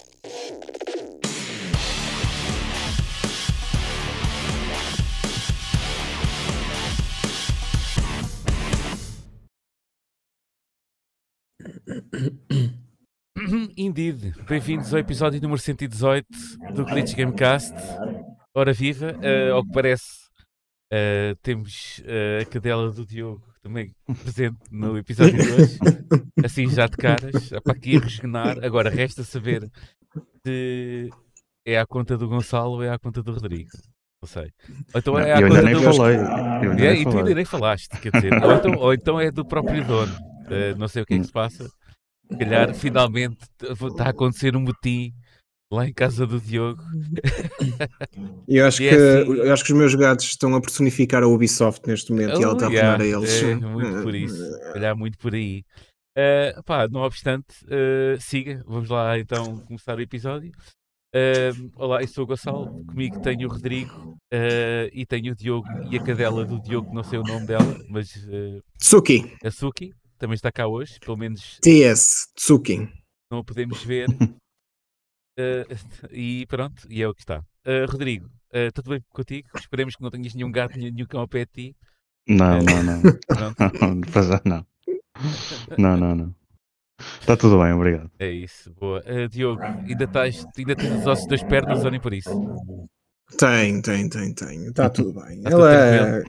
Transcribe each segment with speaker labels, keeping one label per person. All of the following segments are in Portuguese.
Speaker 1: Indeed, bem-vindos ao episódio número 118 do Glitch Gamecast. Ora viva, uh, ao que parece, uh, temos uh, a cadela do Diogo também presente no episódio de hoje, assim já de caras, para aqui a resgenar. Agora resta saber se é à conta do Gonçalo ou é à conta do Rodrigo. Não sei.
Speaker 2: Ou então é à eu conta ainda nem do... falei. Eu
Speaker 1: ainda é, e tu ainda nem falaste, quer dizer, ou então, ou então é do próprio dono. não sei o que é que se passa. Se calhar finalmente está a acontecer um motim lá em casa do Diogo.
Speaker 3: Eu acho, que, assim... eu acho que os meus gatos estão a personificar a Ubisoft neste momento oh, e ela está a yeah, a eles.
Speaker 1: É, muito por isso, se calhar muito por aí. Uh, pá, não obstante, uh, siga, vamos lá então começar o episódio. Uh, olá, eu sou o Gonçalo, comigo tenho o Rodrigo e tenho o Diogo e a cadela do Diogo, não sei o nome dela, mas. Uh,
Speaker 3: Suki.
Speaker 1: A Suki também está cá hoje, pelo menos.
Speaker 3: TS, Tsuki.
Speaker 1: Não a podemos ver. uh, e pronto, e é o que está. Uh, Rodrigo, uh, tudo bem contigo? Esperemos que não tenhas nenhum gato, nenhum cão ao pé de ti.
Speaker 2: Não, não, não. não. Não, não, não. Está tudo bem, obrigado.
Speaker 1: É isso, boa. Uh, Diogo, ainda, estás, ainda tens os ossos das pernas ou nem por isso?
Speaker 3: Tem, tem, tem, tem. Está tudo bem. Tá Ela é...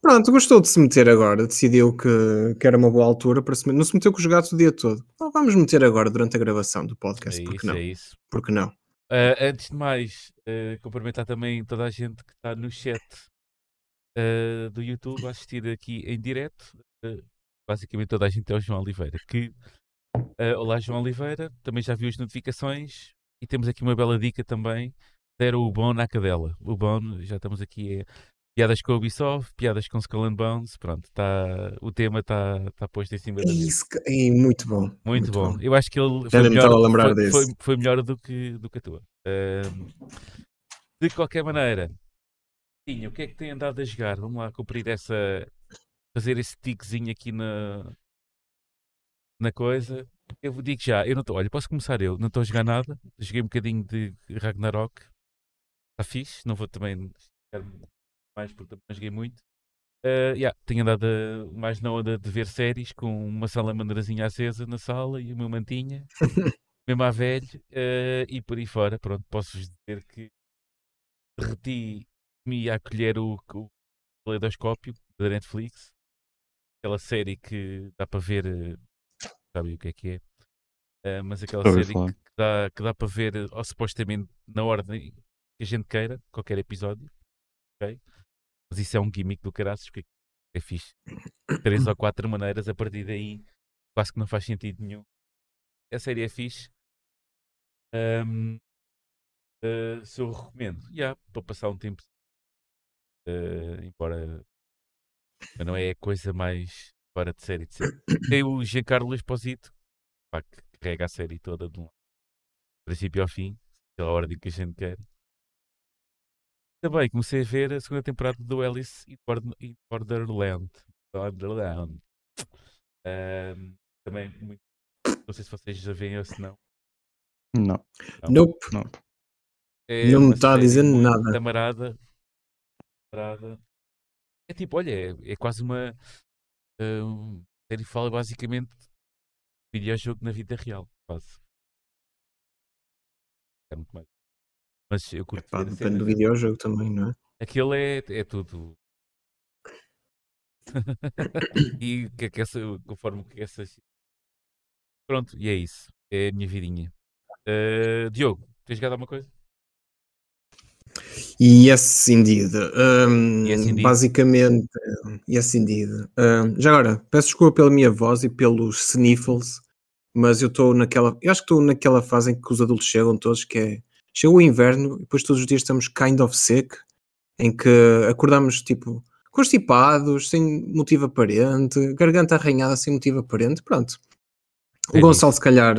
Speaker 3: Pronto, gostou de se meter agora, decidiu que, que era uma boa altura para se meter. Não se meteu com os gatos o dia todo. Então, vamos meter agora durante a gravação do podcast, é porque não? É isso. Porque não?
Speaker 1: Uh, antes de mais, uh, cumprimentar também toda a gente que está no chat uh, do YouTube a assistir aqui em direto. Uh, basicamente toda a gente é o João Oliveira. Que, olá João Oliveira, também já viu as notificações e temos aqui uma bela dica também. Deram o bom na cadela. O bom, já estamos aqui Piadas com a Ubisoft, piadas com Skull and Bones, pronto, tá, o tema está tá posto em cima da
Speaker 3: Isso, é muito bom.
Speaker 1: Muito, muito bom. bom. Eu acho que ele foi melhor, foi, foi, foi, melhor do que, do que a tua. de qualquer maneira, Tinha, o que é que tem andado a jogar? Vamos lá cumprir essa. Fazer esse tiquezinho aqui na. na coisa. Eu digo já, eu não estou. Olha, posso começar eu, não estou a jogar nada. Joguei um bocadinho de Ragnarok. Está fixe, não vou também mais porque também joguei muito. Uh, yeah, tenho andado a, mais na onda de ver séries com uma salamandrazinha acesa na sala e uma mantinha, mesmo à velho, uh, e por aí fora. Pronto, posso-vos dizer que derreti-me a colher o, o Leidoscópio da Netflix, aquela série que dá para ver, uh, sabe o que é que é, uh, mas aquela série que, que, dá, que dá para ver, ou supostamente na ordem que a gente queira, qualquer episódio. Okay? Mas isso é um gimmick do caraças, porque é fixe. Três ou quatro maneiras, a partir daí quase que não faz sentido nenhum. A série é fixe. Um, uh, eh, se eu recomendo, já, yeah, para passar um tempo. Uh, embora não é a coisa mais fora de série de série. Tem o Giancarlo Esposito, pá, que carrega a série toda de um princípio ao fim, pela ordem que a gente quer. Também comecei a ver a segunda temporada do Alice in Borderland. Borderland. Um, também muito. Não sei se vocês já veem ou se não.
Speaker 2: Não.
Speaker 3: não. Nope. Não, é não me está a dizer nada.
Speaker 1: Camarada. camarada. É tipo, olha, é, é quase uma. Um, série fala basicamente de videojogo na vida real. Quase. É muito mais. Mas eu curto
Speaker 3: Epá, depende do videojogo também, não é?
Speaker 1: Aquilo é, é tudo. e que, que essa, conforme que essas. Pronto, e é isso. É a minha vidinha. Uh, Diogo, tens jogado alguma coisa?
Speaker 3: Yes, indeed. Um, yes, indeed. Basicamente, yes, indeed. Um, já agora, peço desculpa pela minha voz e pelos sniffles, mas eu estou naquela. Eu acho que estou naquela fase em que os adultos chegam todos, que é Chegou o inverno e depois todos os dias estamos kind of sick, em que acordamos tipo constipados, sem motivo aparente, garganta arranhada sem motivo aparente, pronto. O é Gonçalo, se calhar,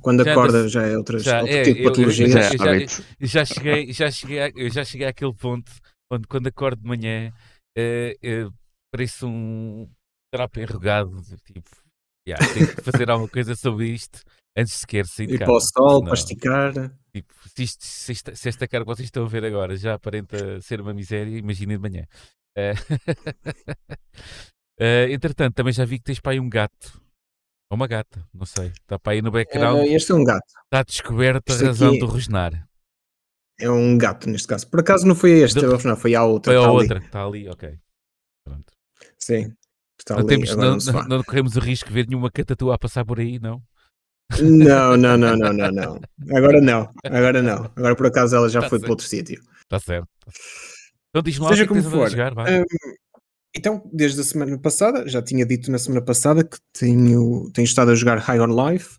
Speaker 3: quando já acorda, já é outra, já, outro é, tipo de patologia.
Speaker 1: já, já, já, cheguei, já, cheguei, eu já cheguei àquele ponto onde, quando acordo de manhã, é, é, pareço um trapo enrugado, tipo, yeah, tenho que fazer alguma coisa sobre isto. Antes sequer sair de
Speaker 3: Ir
Speaker 1: casa.
Speaker 3: para o sol, para esticar.
Speaker 1: Tipo, se, isto- se esta, se esta cara que vocês estão a ver agora já aparenta ser uma miséria, imaginem de manhã. Eh, eh, entretanto, também já vi que tens para aí um gato. Ou uma gata, não sei. Está para aí no background.
Speaker 3: Eh, este é um gato.
Speaker 1: Está descoberta a
Speaker 3: isto
Speaker 1: razão
Speaker 3: aqui-
Speaker 1: do rosnar.
Speaker 3: É um gato neste caso. Por acaso não foi a este,
Speaker 1: De-
Speaker 3: não, foi a outra.
Speaker 1: Foi a outra que está ali, ok. Pronto.
Speaker 3: Sim. Está
Speaker 1: Não,
Speaker 3: ali
Speaker 1: temos, não, não, não corremos o risco de ver nenhuma catatua a passar por aí, não?
Speaker 3: Não, não, não, não, não, não. Agora não, agora não. Agora por acaso ela já
Speaker 1: Tá
Speaker 3: foi
Speaker 1: certo.
Speaker 3: para outro sítio.
Speaker 1: Está certo. Então diz-me lá
Speaker 3: Seja
Speaker 1: que é que
Speaker 3: como
Speaker 1: a
Speaker 3: for,
Speaker 1: jogar, vá.
Speaker 3: hum, Então, desde a semana passada, já tinha dito na semana passada que tenho, tenho estado a jogar High on Life.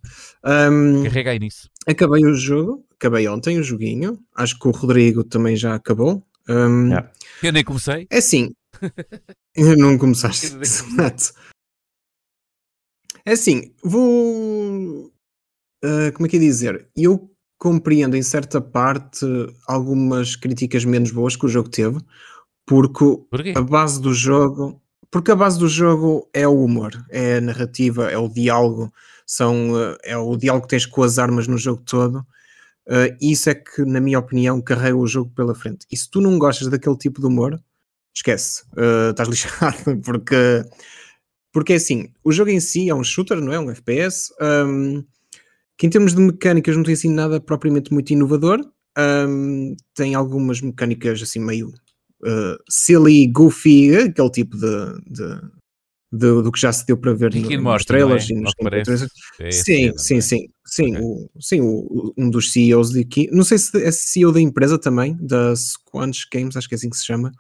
Speaker 1: Carrega aí nisso.
Speaker 3: acabei o jogo, acabei ontem o joguinho. Acho que o Rodrigo também já acabou. Hum,
Speaker 2: Yeah.
Speaker 1: Eu nem comecei.
Speaker 3: É eu não começaste. Exato. É assim, vou. ah, como é que é dizer? Eu compreendo em certa parte algumas críticas menos boas que o jogo teve, porque
Speaker 1: Porquê?
Speaker 3: a base do jogo. Porque a base do jogo é o humor, é a narrativa, é o diálogo, são, ah, é o diálogo que tens com as armas no jogo todo. Ah, isso é que, na minha opinião, carrega o jogo pela frente. E se tu não gostas daquele tipo de humor, esquece, ah, estás lixado, porque, porque é assim, o jogo em si é um shooter, não é? Um FPS, hum, que em termos de mecânicas não tem assim nada propriamente muito inovador, hum, tem algumas mecânicas assim meio ah, silly, goofy, aquele tipo de, de- de- do que já se deu para ver no, nos
Speaker 1: Morty,
Speaker 3: trailers
Speaker 1: é?
Speaker 3: e nos trailers.
Speaker 1: É
Speaker 3: Sim, sim,
Speaker 1: não é?
Speaker 3: sim, sim,
Speaker 1: Ok.
Speaker 3: o, sim o, um dos CEOs de aqui, não sei se é CEO da empresa também, da Squanch Games, acho que é assim que se chama,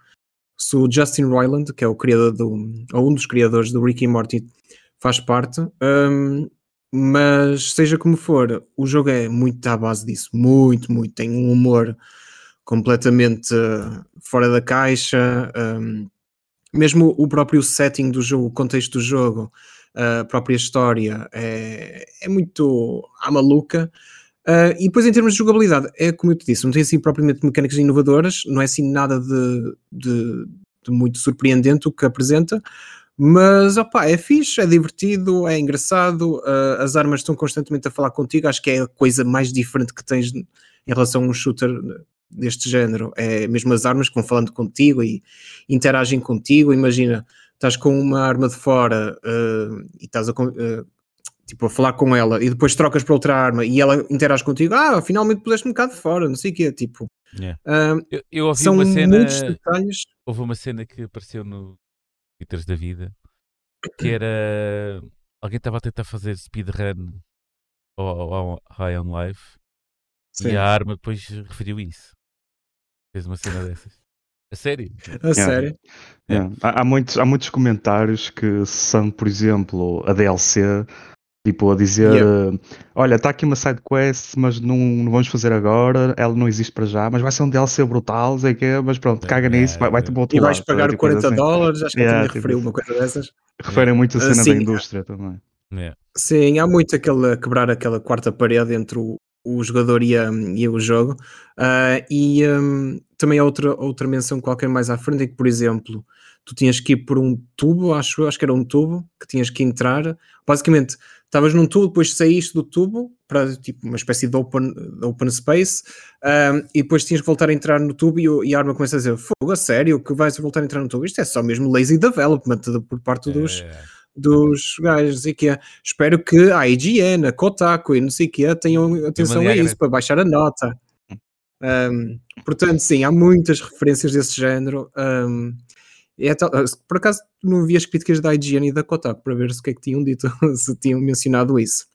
Speaker 3: se o Justin Roiland, que é o criador do, ou um dos criadores do Rick and Morty, faz parte, hum, mas seja como for, o jogo é muito à base disso, muito, muito, tem um humor completamente eh, fora da caixa, hum, mesmo o próprio setting do jogo, o contexto do jogo, a própria história é, é muito à maluca. Ah, e depois, em termos de jogabilidade, é como eu te disse, não tem assim propriamente mecânicas inovadoras, não é assim nada de, de- de muito surpreendente o que apresenta, mas opá, é fixe, é divertido, é engraçado, ah, as armas estão constantemente a falar contigo, acho que é a coisa mais diferente que tens em relação a um shooter deste género, é mesmo as armas que vão falando contigo e interagem contigo, imagina, estás com uma arma de fora ah, e estás a, ah, tipo, a falar com ela e depois trocas para outra arma e ela interage contigo, ah, finalmente puseste um bocado de fora, não sei o quê, tipo,
Speaker 1: Yeah.
Speaker 3: ah,
Speaker 1: Eu, eu ouvi
Speaker 3: são
Speaker 1: uma cena.
Speaker 3: muitos detalhes.
Speaker 1: Houve uma cena que apareceu no Twitters da vida que era. Alguém estava a tentar fazer speedrun ao, ao, ao High on Life
Speaker 3: Sim,
Speaker 1: e a arma depois referiu isso. Fez uma cena dessas. A sério?
Speaker 3: a sério.
Speaker 2: Yeah. Há, há muitos, há muitos comentários que são, por exemplo, a DLC, tipo a dizer: eh, Olha, está aqui uma side quest, mas não, não vamos fazer agora, ela não existe para já, mas vai ser um DLC brutal, sei que mas pronto, caga
Speaker 1: Yeah,
Speaker 2: nisso, vai, vai-te
Speaker 1: yeah.
Speaker 2: para o outro
Speaker 3: E vais
Speaker 2: lado,
Speaker 3: pagar
Speaker 2: tipo,
Speaker 3: 40
Speaker 2: assim.
Speaker 3: dólares, acho que
Speaker 2: Yeah,
Speaker 3: eu tinha
Speaker 2: tipo
Speaker 3: referido uma coisa dessas.
Speaker 2: Referem muito a cena
Speaker 3: Assim,
Speaker 2: da indústria também.
Speaker 1: Yeah.
Speaker 3: Sim, há muito aquele quebrar aquela quarta parede entre o, o jogador e, a- e o jogo. Ah, e hum, também há outra, outra menção qualquer mais à frente, em que, por exemplo, tu tinhas que ir por um tubo, acho acho que era um tubo, que tinhas que entrar. Basicamente, estavas num tubo, depois saíste do tubo para tipo uma espécie de open, open space, ah, e depois tinhas que voltar a entrar no tubo e, e a arma começa a dizer: Fogo, a sério, que vais voltar a entrar no tubo? Isto é só mesmo lazy development de- por parte dos,
Speaker 1: É,
Speaker 3: dos gajos, não sei o que Espero que a IGN, a Kotaku e não sei o que tenham atenção a isso para baixar a nota. Um, portanto, sim, há muitas referências desse género. Um, e é tal- por acaso não vi as críticas da IGN e da Kotaku para ver se o que é que tinham dito, se tinham mencionado isso.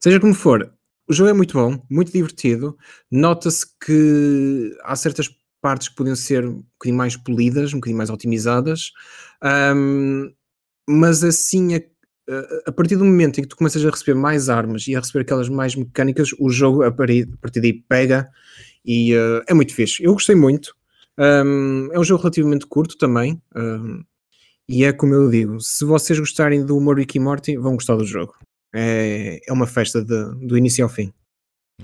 Speaker 3: Seja como for, o jogo é muito bom, muito divertido. Nota-se que há certas partes que podiam ser um bocadinho mais polidas, um bocadinho mais otimizadas. Um, mas assim, a, a- a partir do momento em que tu começas a receber mais armas e a receber aquelas mais mecânicas, o jogo a partir, a partir daí pega e eh, é muito fixe. Eu gostei muito. Um, é um jogo relativamente curto também. um, e é como eu digo: se vocês gostarem do humor Rick e Morty, vão gostar do jogo. É, é uma festa de- do início ao fim.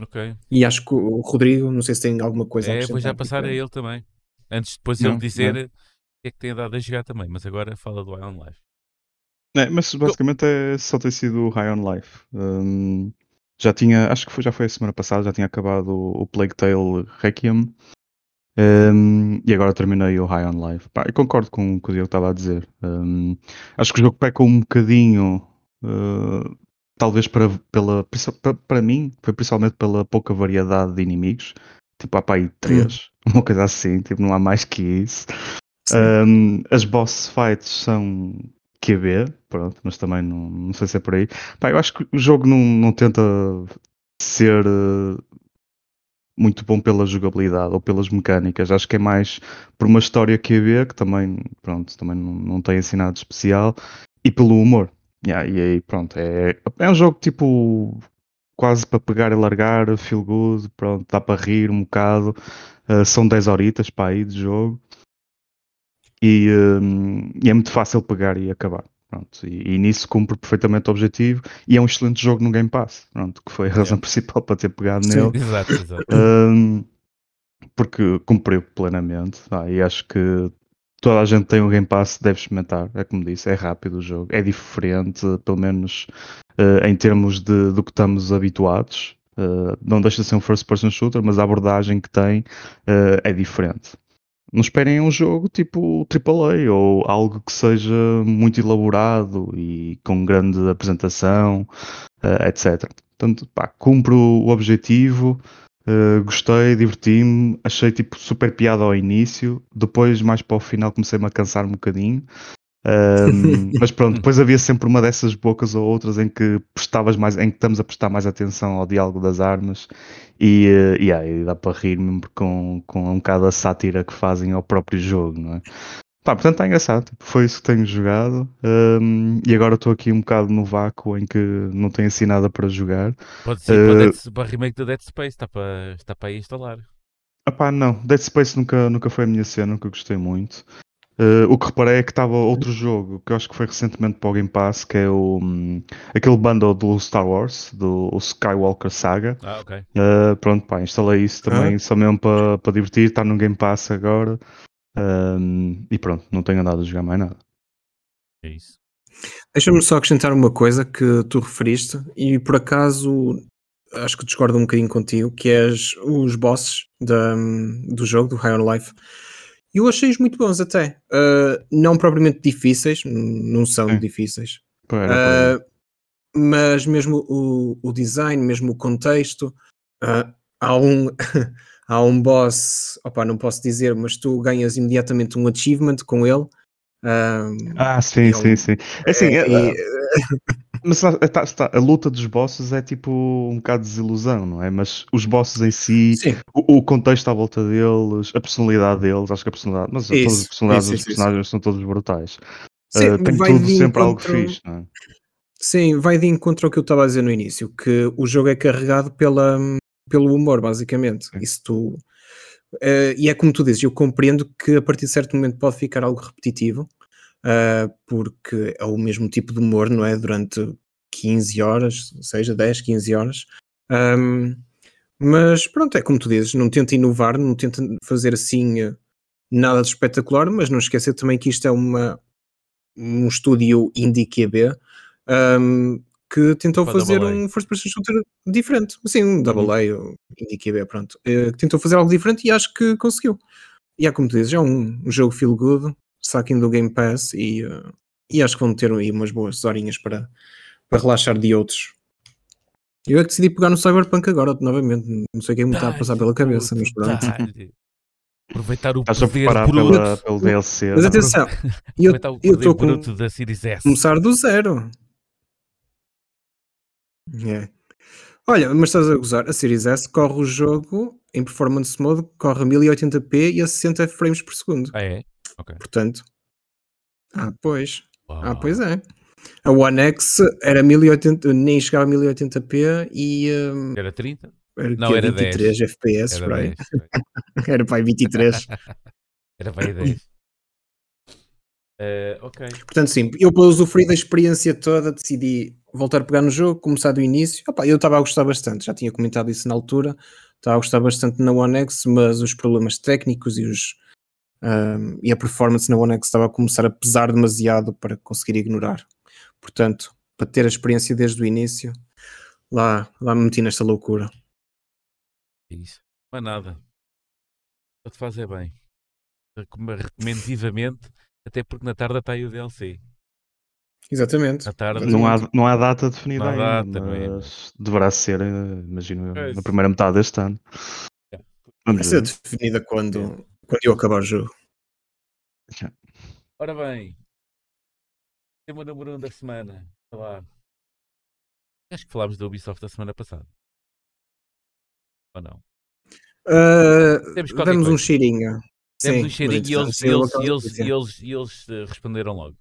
Speaker 1: Ok.
Speaker 3: E acho que o Rodrigo, não sei se tem alguma coisa a
Speaker 1: É, vou já passar a ele também. Antes de depois
Speaker 2: Não,
Speaker 1: ele dizer o que é que tem dado a jogar também. Mas agora fala do Ion Life.
Speaker 2: É, mas basicamente é, só tem sido High on Life. Hum, Já tinha, acho que foi, já foi a semana passada, já tinha acabado o, o Plague Tale Requiem. Um, e agora terminei o High on Life. Pá, eu concordo com o que o Diego estava a dizer. Um, acho que o jogo peca um bocadinho, uh, talvez para, pela, para, para mim, foi principalmente pela pouca variedade de inimigos. Tipo, há pá aí três, hum. uma coisa assim, tipo, não há mais que isso. Um, as boss fights são QB, pronto, mas também não, não sei se é por aí. Pá, eu acho que o jogo não, não tenta ser uh, muito bom pela jogabilidade ou pelas mecânicas. Acho que é mais por uma história QB, que também, pronto, também não, não tem ensinado especial, e pelo humor. Yeah, e aí, pronto, é, é um jogo tipo quase para pegar e largar, feel good, pronto, dá para rir um bocado. Uh, são 10 horitas para aí de jogo e, um, e, é muito fácil pegar e acabar. Pronto, e, e, nisso cumpre perfeitamente o objetivo e é um excelente jogo no Game Pass, pronto, que foi a razão principal para ter pegado Sim, nele.
Speaker 1: Exato, exato.
Speaker 2: Um, porque cumpriu plenamente ah, e acho que toda a gente tem um Game Pass, deve experimentar. É como disse, é rápido o jogo, é diferente, pelo menos uh, em termos de, do que estamos habituados. Uh, não deixa de ser um first person shooter, mas a abordagem que tem uh, é diferente. Não esperem um jogo tipo AAA ou algo que seja muito elaborado e com grande apresentação, etc. Portanto, pá, cumpre o objetivo, Uh, gostei, diverti-me, achei tipo super piada ao início, depois mais para o final comecei-me a cansar um bocadinho. Um, mas pronto, depois havia sempre uma dessas bocas ou outras em que prestavas mais, em que estamos a prestar mais atenção ao diálogo das armas e, uh, yeah, e dá para rir mesmo com, com um bocado a sátira que fazem ao próprio jogo, não é? Pá, portanto está engraçado, tipo, foi isso que tenho jogado um, e agora estou aqui um bocado no vácuo em que não tenho assim nada para jogar.
Speaker 1: Pode ser uh, para, Dead, para remake do Dead Space, está para, está para aí instalar.
Speaker 2: Epá, não, Dead Space nunca, nunca foi a minha cena, nunca gostei muito. Uh, o que reparei é que estava outro jogo que eu acho que foi recentemente para o Game Pass, que é o um, aquele bundle do Star Wars, do Skywalker Saga.
Speaker 1: Ah, ok.
Speaker 2: Uh, pronto, pá, instalei isso também, ah. só mesmo para, para divertir, está no Game Pass agora. Um, e pronto, não tenho andado a jogar mais nada.
Speaker 1: É isso.
Speaker 3: Deixa-me só acrescentar uma coisa que tu referiste, e por acaso acho que discordo um bocadinho contigo, que é os bosses da, do jogo, do High on Life. Eu achei-os muito bons até. Uh, não propriamente difíceis, não são é. difíceis. Uh, mas mesmo o, o, design, mesmo o contexto, uh, há um há um boss, opa, não posso dizer, mas tu ganhas imediatamente um achievement com ele. Um,
Speaker 2: ah, sim, ele, sim, sim. É assim, é, é, mas tá, tá, a luta dos bosses é tipo um bocado de desilusão, não é? Mas os bosses em si, o, o, contexto à volta deles, a personalidade deles, acho que a personalidade, mas isso, todas as personalidades isso, dos personagens são todos brutais. Sim, uh, tem tudo sempre algo fixe, não é?
Speaker 3: Sim, vai de encontro ao que eu estava a dizer no início, que o jogo é carregado pela, pelo humor, basicamente. Isso tu. Uh, e é como tu dizes, eu compreendo que a partir de certo momento pode ficar algo repetitivo, uh, porque é o mesmo tipo de humor, não é? Durante 15 horas, seja 10, 15 horas. Um, mas pronto, é como tu dizes, não tenta inovar, não tenta fazer assim eh, nada de espetacular, mas não esquecer também que isto é uma, um estúdio indie QB um, que tentou fazer um first person shooter diferente. Sim, um double uhum. A, Indie QB, pronto. Uh, que tentou fazer algo diferente e acho que conseguiu. E é como tu dizes, é um, um jogo feel good, sacking do Game Pass e, uh, e acho que vão ter aí umas boas horinhas para, para relaxar de outros. Eu é que decidi pegar no Cyberpunk agora, novamente. Não sei o que é me está a passar pela cabeça, mas pronto.
Speaker 1: Aproveitar o Estás
Speaker 2: a preparar pela, pelo DLC.
Speaker 3: Mas atenção, eu estou com
Speaker 1: da Series S.
Speaker 3: começar do zero. É. Olha, mas estás a gozar, a Series S corre o jogo em performance mode, corre a 1080p e a 60 frames por segundo.
Speaker 1: Ah, é? Ok.
Speaker 3: Portanto. Ah, pois. Uau. Ah, pois é. A One X era 1080, nem chegava a 1080p e. Um,
Speaker 1: era 30?
Speaker 3: Era, Não, era 23 10. FPS, era, 10, era para 23.
Speaker 1: era para 10. Uh, ok.
Speaker 3: Portanto, sim, eu para usufruir da experiência toda decidi voltar a pegar no jogo, começar do início. Opa, eu estava a gostar bastante, já tinha comentado isso na altura, estava a gostar bastante na One X, mas os problemas técnicos e, os, um, e a performance na One X estava a começar a pesar demasiado para conseguir ignorar. Portanto, para ter a experiência desde o início, lá, lá me meti nesta loucura.
Speaker 1: Isso. Mas nada. Para te fazer bem. Recomendo vivamente, até porque na tarde está aí o DLC.
Speaker 3: Exatamente.
Speaker 1: Na tarde,
Speaker 2: não, há, não há data definida
Speaker 1: não há
Speaker 2: ainda,
Speaker 1: data, é?
Speaker 2: mas deverá ser, eh, imagino,
Speaker 1: É
Speaker 2: na primeira metade deste ano.
Speaker 1: É.
Speaker 3: Vai
Speaker 2: Vamos
Speaker 3: ser
Speaker 2: ver.
Speaker 3: definida quando, quando eu acabar o jogo.
Speaker 1: Ora bem, tema número 1 um da semana. Lá. Acho que falámos da Ubisoft da semana passada. Ou não?
Speaker 3: Uh, demos um cheirinho.
Speaker 1: Demos
Speaker 3: Sim,
Speaker 1: um cheirinho e eles, eles, eles,
Speaker 3: notícia.
Speaker 1: eles, eles, eh, responderam logo.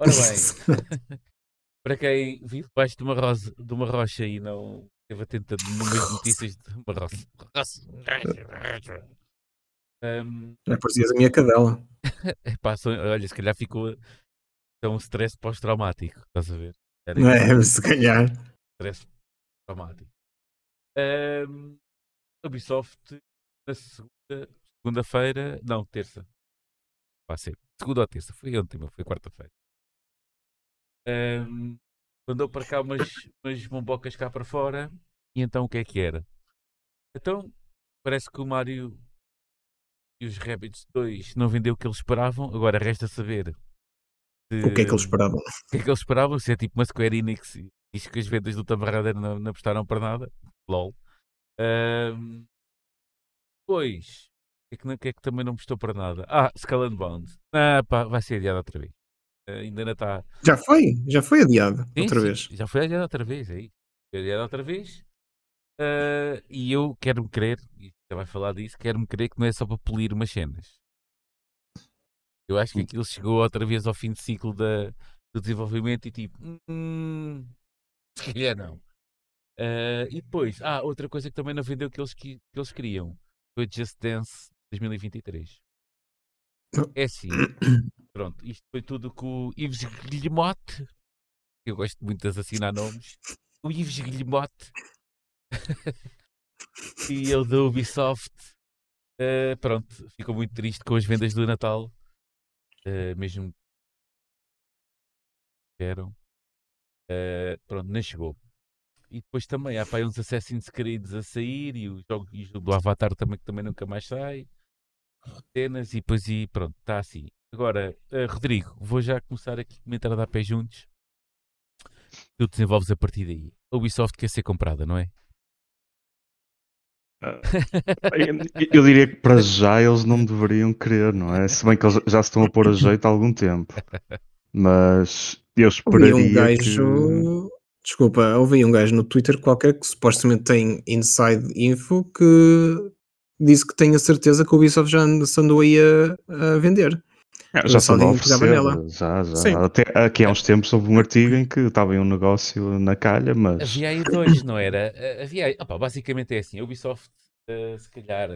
Speaker 1: Ora bem, para quem vive debaixo de uma, rosa, de uma rocha e não esteve atento a números de notícias de rocha. Um,
Speaker 3: Já parecias a minha cadela.
Speaker 1: epá, só- olha, se calhar ficou tão stress pós-traumático, estás a ver? Era
Speaker 3: Não é? Se calhar.
Speaker 1: stress traumático. Ahm, Ubisoft na segunda, segunda-feira, não, terça. Vai ser segunda ou terça, foi ontem, mas foi quarta-feira. Ahm, mandou para cá umas, umas bombocas cá para fora e então o que é que era? Então parece que o Mario e os Rabbids 2 não vendeu o que eles esperavam, agora resta saber
Speaker 3: O que é que eles
Speaker 1: se-
Speaker 3: esperavam?
Speaker 1: o que é que eles esperavam? Se é tipo uma Square Enix e diz que as vendas do Tomb Raider não, não apostaram para nada. LOL. Ahm, Depois, o que, é que, que é que também não apostou para nada? Ah, Skull and Bones. Ah, pá, vai ser adiado outra vez. Ainda não está.
Speaker 3: Já foi? Já foi adiado
Speaker 1: Sim,
Speaker 3: outra
Speaker 1: sim,
Speaker 3: vez.
Speaker 1: Já foi adiado outra vez, é isso. Foi adiado outra vez. Ah, e eu quero-me crer, e já vai falar disso, quero-me crer que não é só para polir umas cenas. Eu acho que aquilo chegou outra vez ao fim de ciclo da, do desenvolvimento e tipo, hum, se calhar não. Ah, e depois, ah, outra coisa que também não vendeu que eles, que, que eles queriam foi Just Dance 2023. É assim, pronto, isto foi tudo com o Yves Guilhemotte, eu gosto muito de assinar nomes, o Yves Guilhemotte e ele da Ubisoft. ah, pronto, ficou muito triste com as vendas do Natal, ah, mesmo eram. Ah, pronto, nem chegou. E depois também há aí uns Assassin's Creed a sair e e o jogo do Avatar também, que também nunca mais sai. Cenas e depois e pronto, está assim. Agora, eh, Rodrigo, vou já começar aqui a comentar a dar pé juntos. Tu desenvolves a partir daí. A Ubisoft quer ser comprada, não é?
Speaker 2: Eu, eu diria que para já eles não deveriam querer, não é? Se bem que eles já se estão a pôr a jeito há algum tempo. Mas eu
Speaker 3: Houve
Speaker 2: esperaria
Speaker 3: um
Speaker 2: que...
Speaker 3: gajo. Desculpa, houve aí um gajo no Twitter qualquer que supostamente tem inside info que disse que tem a certeza que o Ubisoft já se andou aí a, a vender.
Speaker 2: Ah, já
Speaker 3: só
Speaker 2: se oferecer,
Speaker 3: nela.
Speaker 2: já, já.
Speaker 3: Sim.
Speaker 2: Até aqui há uns tempos houve um artigo em que estava em um negócio na calha, mas
Speaker 1: Havia aí dois, não era? Eh, Havia aí, opá, basicamente é assim, a Ubisoft, eh, se calhar,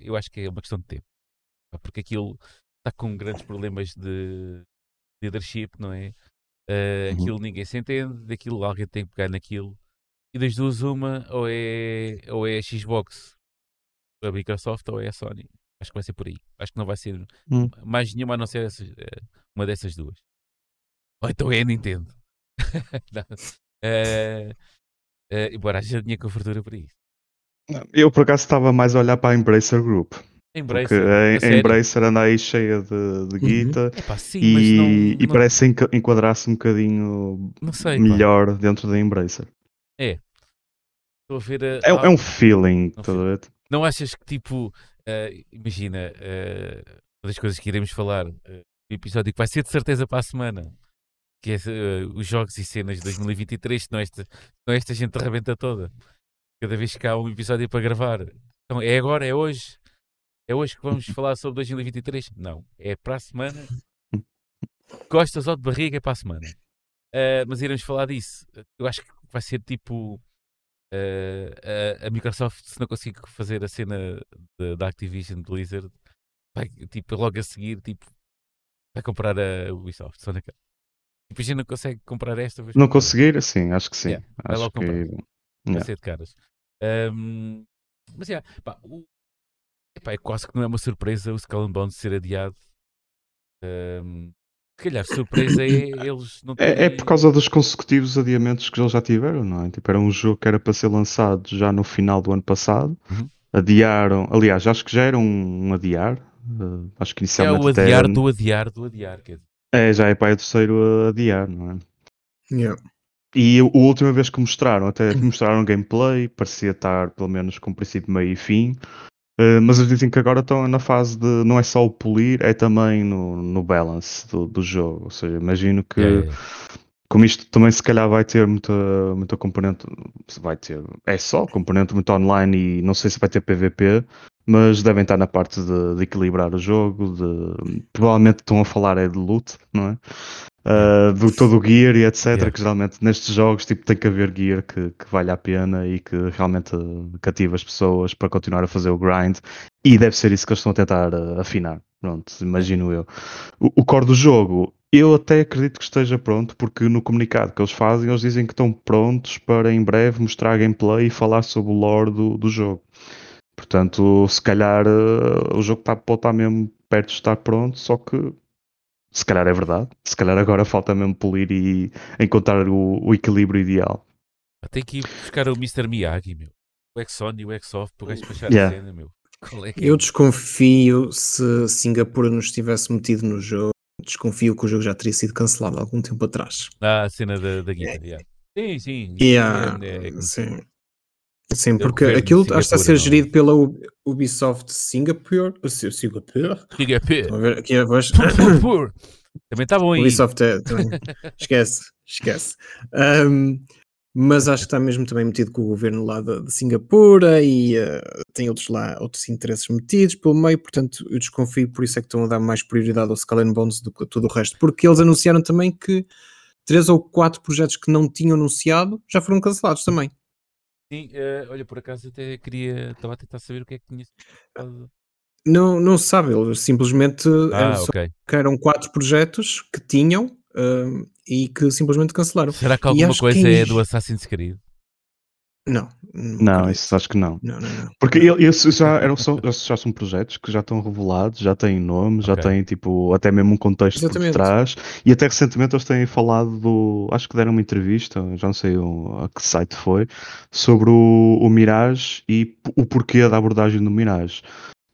Speaker 1: eu acho que é uma questão de tempo. Porque aquilo está com grandes problemas de leadership, não é?
Speaker 2: Uhum.
Speaker 1: Aquilo ninguém se entende, daquilo alguém tem que pegar naquilo. E das duas, uma, ou é, ou é a Xbox, a Microsoft, ou é a Sony. Acho que vai ser por aí. Acho que não vai ser
Speaker 2: Hum.
Speaker 1: mais nenhuma a não ser essas, eh, uma dessas duas. Ou então é a Nintendo. Não. Eh, eh, embora haja dinheiro com fartura para isso.
Speaker 2: eu por acaso estava mais a olhar para a Embracer Group. Porque
Speaker 1: Embracer,
Speaker 2: a,
Speaker 1: a
Speaker 2: a? Embracer anda aí cheia de, de
Speaker 3: Uhum.
Speaker 2: guita
Speaker 1: Epá, sim,
Speaker 2: e,
Speaker 1: não,
Speaker 2: e
Speaker 1: não,
Speaker 2: parece enquadrar-se um bocadinho
Speaker 1: não sei, pá.
Speaker 2: melhor dentro da Embracer.
Speaker 1: Estou a ver a,
Speaker 2: É,
Speaker 1: a-
Speaker 2: é um feeling, a ver?
Speaker 1: Não achas que tipo, eh, imagina, eh, uma das coisas que iremos falar eh, no episódio que vai ser de certeza para a semana, que é os jogos e cenas de 2023, senão esta, senão esta gente arrebenta toda. Cada vez que há um episódio para gravar. Então é agora, é hoje. É hoje que vamos falar sobre 2023? Não, é para a semana. Gostas ou de barriga é para a semana. Mas iremos falar disso. Eu acho que vai ser tipo eh, a, a Microsoft, se não conseguir fazer a cena da Activision Blizzard, vai tipo, logo a seguir, tipo, vai comprar a Ubisoft. Só naquela. Tipo, a gente não consegue comprar esta. vamos
Speaker 2: Não conseguir, sim, acho que sim.
Speaker 1: Yeah, vai
Speaker 2: acho
Speaker 1: logo
Speaker 2: que
Speaker 1: comprar. Vai
Speaker 2: Yeah.
Speaker 1: ser de caras. Ahm, mas, yeah, pá, o, epá, é quase que não é uma surpresa o Skull and Bones ser adiado. Ahm, Se calhar surpresa é eles não terem...
Speaker 2: é, é por causa dos consecutivos adiamentos que eles já tiveram, não é? Tipo, era um jogo que era para ser lançado já no final do ano passado.
Speaker 1: Uhum.
Speaker 2: Adiaram, aliás, acho que já era um, um adiar. Uh, acho que
Speaker 1: É
Speaker 2: inicialmente
Speaker 1: o adiar
Speaker 2: até-
Speaker 1: do adiar do adiar. Quer dizer.
Speaker 2: É, já é para o terceiro a adiar, não é?
Speaker 3: Yeah.
Speaker 2: E a última vez que mostraram, até mostraram gameplay, parecia estar pelo menos com princípio, meio e fim. Uh, mas eles dizem que agora estão na fase de não é só o polir, é também no, no balance do, do jogo. Ou seja, imagino que
Speaker 1: é.
Speaker 2: como isto também se calhar vai ter muita, muita componente, vai ter, é só componente muito online e não sei se vai ter PVP, mas devem estar na parte de, de equilibrar o jogo, de, provavelmente estão a falar é de loot, não é? Uh, do todo o gear e etc,
Speaker 1: Yeah.
Speaker 2: que geralmente nestes jogos tipo, tem que haver gear que, que vale a pena e que realmente uh, cativa as pessoas para continuar a fazer o grind e deve ser isso que eles estão a tentar uh, afinar, pronto, imagino eu. O, o core do jogo, eu até acredito que esteja pronto, porque no comunicado que eles fazem, eles dizem que estão prontos para em breve mostrar gameplay e falar sobre o lore do, do jogo. Portanto, se calhar eh, o jogo está, pode estar mesmo perto de estar pronto, só que se calhar é verdade. Se calhar agora falta mesmo polir e encontrar o, o equilíbrio ideal.
Speaker 1: Tem que ir buscar o Mr. Miyagi, meu. O Exxon e o Exoft para o gajo despachar
Speaker 2: Yeah.
Speaker 1: a cena, meu. É é?
Speaker 3: Eu desconfio se Singapura nos tivesse metido no jogo. Desconfio que o jogo já teria sido cancelado algum tempo atrás.
Speaker 1: Ah, a cena da, da guita, yeah. Sim, sim.
Speaker 3: Yeah,
Speaker 1: É- é-
Speaker 3: sim. Sim, porque aquilo acho que está a ser
Speaker 1: não é?
Speaker 3: gerido pela Ubisoft Singapore. Si- Singapore? Ver aqui a voz.
Speaker 1: Singapura. Também está bom aí.
Speaker 3: Ubisoft é. também- esquece, esquece. Um, mas acho que está mesmo também metido com o governo lá de, de Singapura e uh, tem outros lá, outros interesses metidos pelo meio, portanto eu desconfio, por isso é que estão a dar mais prioridade ao Skull and Bones do que a tudo o resto, porque eles anunciaram também que três ou quatro projetos que não tinham anunciado já foram cancelados também.
Speaker 1: Sim, eh, olha, por acaso até queria. Estava a tentar saber o que é que tinha.
Speaker 3: Não, não se sabe, eles simplesmente
Speaker 1: Ah,
Speaker 3: eh, só
Speaker 1: ok.
Speaker 3: que eram quatro projetos que tinham um, e que simplesmente cancelaram.
Speaker 1: Será que alguma
Speaker 3: que
Speaker 1: coisa
Speaker 3: quem
Speaker 1: é
Speaker 3: diz-
Speaker 1: do Assassin's Creed?
Speaker 3: Não,
Speaker 2: Não,
Speaker 3: acredito.
Speaker 2: isso acho que não.
Speaker 3: Não, não, não.
Speaker 2: Porque esses já, eram, são, já, já são projetos que já estão revelados, já têm nome, já
Speaker 1: Ok.
Speaker 2: têm tipo, até mesmo um contexto
Speaker 3: Exatamente.
Speaker 2: por detrás. E até recentemente eles têm falado do. Acho que deram uma entrevista, já não sei o- a que site foi, sobre o, o Mirage e o porquê da abordagem do Mirage.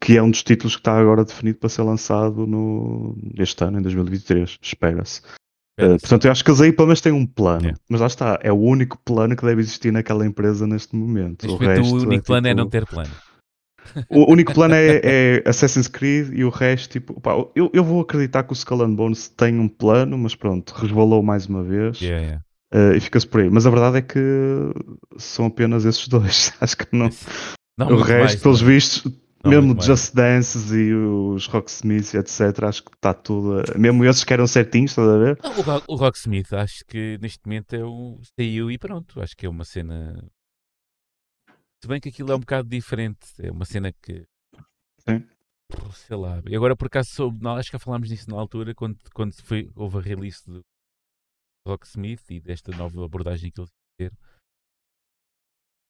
Speaker 2: Que é um dos títulos que está agora definido para ser lançado no, este ano, em 2023, espera-se. Uh, portanto, eu acho que eles aí pelo menos têm um plano. Mas lá está, é o único plano que deve existir naquela empresa neste momento.
Speaker 1: Neste
Speaker 2: o,
Speaker 1: momento,
Speaker 2: resto
Speaker 1: o único plano é
Speaker 2: tipo-
Speaker 1: não ter plano.
Speaker 2: o único plano é, é Assassin's Creed e o resto, tipo, pá, eu, eu vou acreditar que o Skull and Bones tem um plano, mas pronto, resvalou mais uma vez
Speaker 1: Yeah, yeah.
Speaker 2: eh, e fica-se por aí. Mas a verdade é que são apenas esses dois. Acho que não.
Speaker 1: Não,
Speaker 2: o resto,
Speaker 1: mais,
Speaker 2: pelos
Speaker 1: não é?
Speaker 2: vistos,
Speaker 1: Não,
Speaker 2: mesmo. Just Dances e os Rocksmiths e etc., acho que está tudo. a- Mesmo esses que eram certinhos, estás a ver?
Speaker 1: Não, o, Ro- o Rocksmith acho que neste momento é o saiu e pronto. Acho que é uma cena. Se bem que aquilo é um bocado diferente. É uma cena que.
Speaker 2: Sim.
Speaker 1: Sei lá. E agora por acaso soube, acho que já falámos disso na altura, quando, quando foi, houve a release do Rocksmith e desta nova abordagem que eles ter.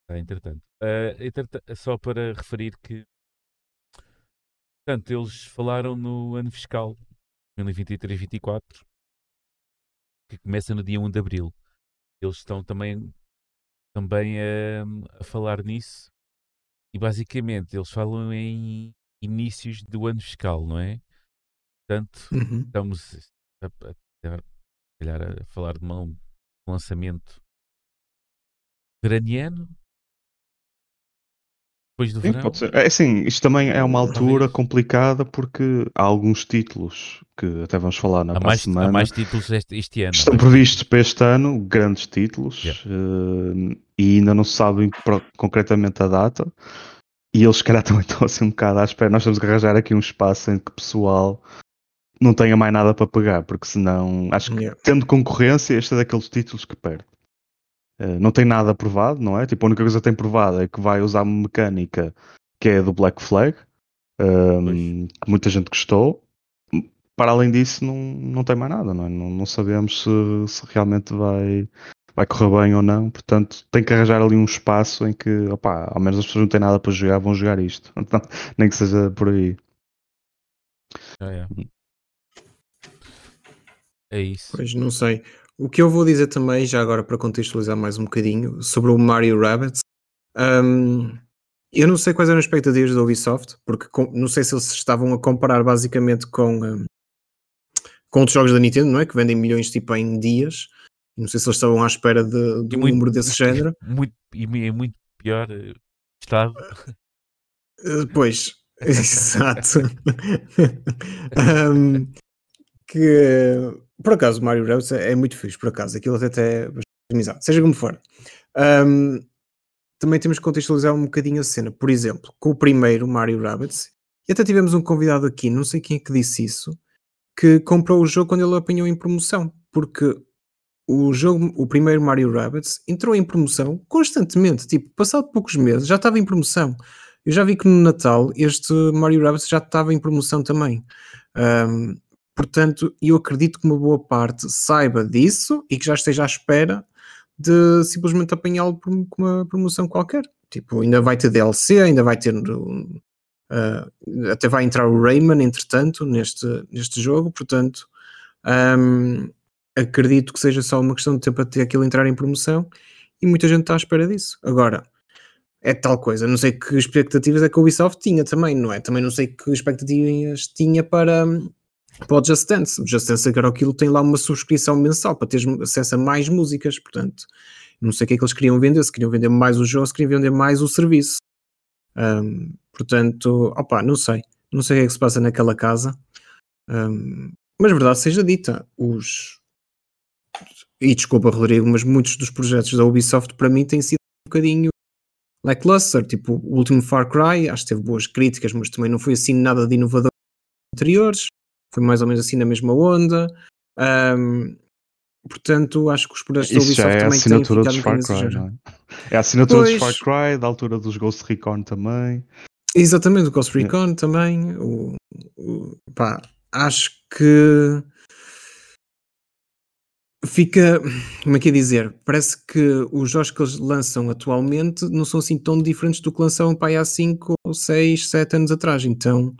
Speaker 1: Ah, entretanto. Ah, entreta- só para referir que. Portanto, eles falaram no ano fiscal 2023-24 que começa no dia 1 de Abril. Eles estão também, também a, a falar nisso e basicamente eles falam em inícios do ano fiscal, não é? Portanto,
Speaker 3: Uhum.
Speaker 1: estamos a, a, a, a falar de um lançamento veraniano depois do
Speaker 2: Sim,
Speaker 1: verão.
Speaker 2: pode ser. É assim, isto também é uma altura
Speaker 1: Talvez.
Speaker 2: complicada porque há alguns títulos que até vamos falar na
Speaker 1: Há
Speaker 2: próxima
Speaker 1: mais,
Speaker 2: semana.
Speaker 1: há mais títulos este, este ano.
Speaker 2: Estão
Speaker 1: é?
Speaker 2: previstos para este ano grandes títulos
Speaker 1: Yeah.
Speaker 2: eh, e ainda não se sabem pro- concretamente a data. E eles, se calhar, também estão assim um bocado à espera. Nós temos que arranjar aqui um espaço em que o pessoal não tenha mais nada para pegar, porque senão, acho que
Speaker 3: Yeah.
Speaker 2: tendo concorrência, este é daqueles títulos que perde. Eh, não tem nada provado, não é? Tipo, a única coisa que tem provado é que vai usar uma mecânica que é do Black Flag, ehm, que muita gente gostou. Para além disso, não, não tem mais nada, não, é? não, não sabemos se, se realmente vai, vai correr bem ou não. Portanto, tem que arranjar ali um espaço em que, opá, ao menos as pessoas não têm nada para jogar, vão jogar isto. Então, nem que seja por aí.
Speaker 1: Ah, é. É isso.
Speaker 3: Pois, não sei. O que eu vou dizer também, já agora para contextualizar mais um bocadinho, sobre o Mario Rabbits, um, eu não sei quais eram as expectativas da Ubisoft, porque com, não sei se eles estavam a comparar basicamente com, um, com outros jogos da Nintendo, não é? Que vendem milhões tipo em dias. Não sei se eles estavam à espera de, de um muito, número desse género.
Speaker 1: Muito, e é muito pior eh, estado.
Speaker 3: Eh, pois, exato. um, que por acaso o Mario Rabbids é, é muito fixe, por acaso, aquilo até é bastante seja como for. Um, também temos que contextualizar um bocadinho a cena. Por exemplo, com o primeiro Mario Rabbids, e até tivemos um convidado aqui, não sei quem é que disse isso, que comprou o jogo quando ele apanhou em promoção, porque o jogo, o primeiro Mario Rabbids, entrou em promoção constantemente, tipo, passado poucos meses, já estava em promoção. Eu já vi que no Natal este Mario Rabbids já estava em promoção também. Um, portanto, eu acredito que uma boa parte saiba disso e que já esteja à espera de simplesmente apanhá-lo por uma promoção qualquer. Tipo, ainda vai ter DLC, ainda vai ter. Uh, até vai entrar o Rayman, entretanto, neste, neste jogo, portanto. Um, acredito que seja só uma questão de tempo até aquilo entrar em promoção e muita gente está à espera disso. Agora, é tal coisa, não sei que expectativas é que a Ubisoft tinha também, não é? Também não sei que expectativas tinha para, para o Just Dance. O Just Dance agora aquilo tem lá uma subscrição mensal para ter acesso a mais músicas, portanto, não sei o que é que eles queriam vender, se queriam vender mais o jogo, se queriam vender mais o serviço. Um, portanto, opa, não sei. Não sei o que é que se passa naquela casa. Um, mas verdade seja dita, os, e desculpa Rodrigo, mas muitos dos projetos da Ubisoft para mim têm sido um bocadinho lackluster, tipo o último Far Cry, acho que teve boas críticas, mas também não foi assim nada de inovador anteriores, foi mais ou menos assim na mesma onda. Um, portanto, acho que os projetos da Ubisoft
Speaker 2: é
Speaker 3: também
Speaker 2: têm ficado dos Far Cry, não é? é a assinatura pois, dos Far Cry, da altura dos Ghost Recon também.
Speaker 3: Exatamente, o Ghost Recon é. também. O, o, pá, acho que fica, como é que é dizer? Parece que os jogos que eles lançam atualmente não são assim tão diferentes do que lançaram para há 5, 6, 7 anos atrás. Então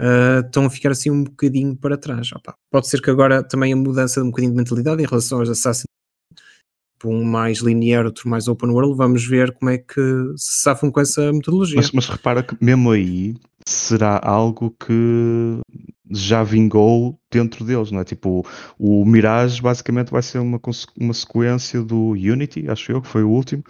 Speaker 3: uh, estão a ficar assim um bocadinho para trás. Opa, pode ser que agora também a mudança de um bocadinho de mentalidade em relação aos Assassin's um mais linear, outro mais open world, vamos ver como é que se safam com essa metodologia.
Speaker 2: Mas, mas repara que mesmo aí será algo que já vingou dentro deles, não é? Tipo, o Mirage basicamente vai ser uma, uma sequência do Unity, acho eu, que foi o último.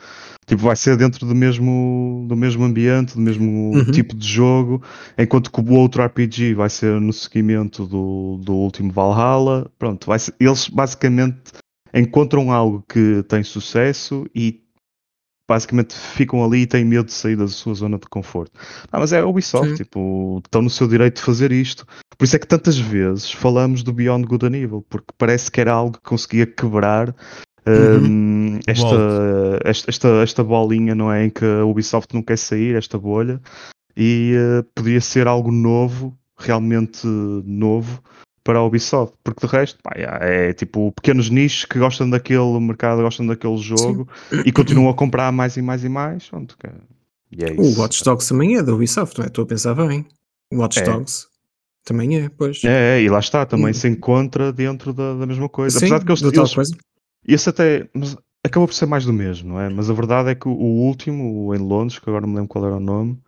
Speaker 2: Tipo, vai ser dentro do mesmo, do mesmo ambiente, do mesmo uhum. tipo de jogo, enquanto que o outro RPG vai ser no seguimento do, do último Valhalla. Pronto, vai ser, eles basicamente encontram algo que tem sucesso e basicamente ficam ali e têm medo de sair da sua zona de conforto. Ah, mas é a Ubisoft, Sim. tipo, estão no seu direito de fazer isto. Por isso é que tantas vezes falamos do Beyond Good and Evil, porque parece que era algo que conseguia quebrar uhum. um, esta, esta, esta, esta, bolinha, não é? Em que a Ubisoft não quer sair, esta bolha, e uh, podia ser algo novo, realmente novo, para a Ubisoft, porque de resto pá, é, é tipo pequenos nichos que gostam daquele mercado, gostam daquele jogo Sim. e continuam a comprar mais e mais e mais. Pronto,
Speaker 3: e é o Watch Dogs também é da Ubisoft, não é? Estou a pensar bem. Watch é. Dogs também é, pois.
Speaker 2: É, é, e lá está, também hum. se encontra dentro da, da mesma coisa. Sim, Apesar de que eles, eles, coisa. Esse até mas acabou por ser mais do mesmo, não é? Mas a verdade é que o, o último, o em Londres, que agora não me lembro qual era o nome,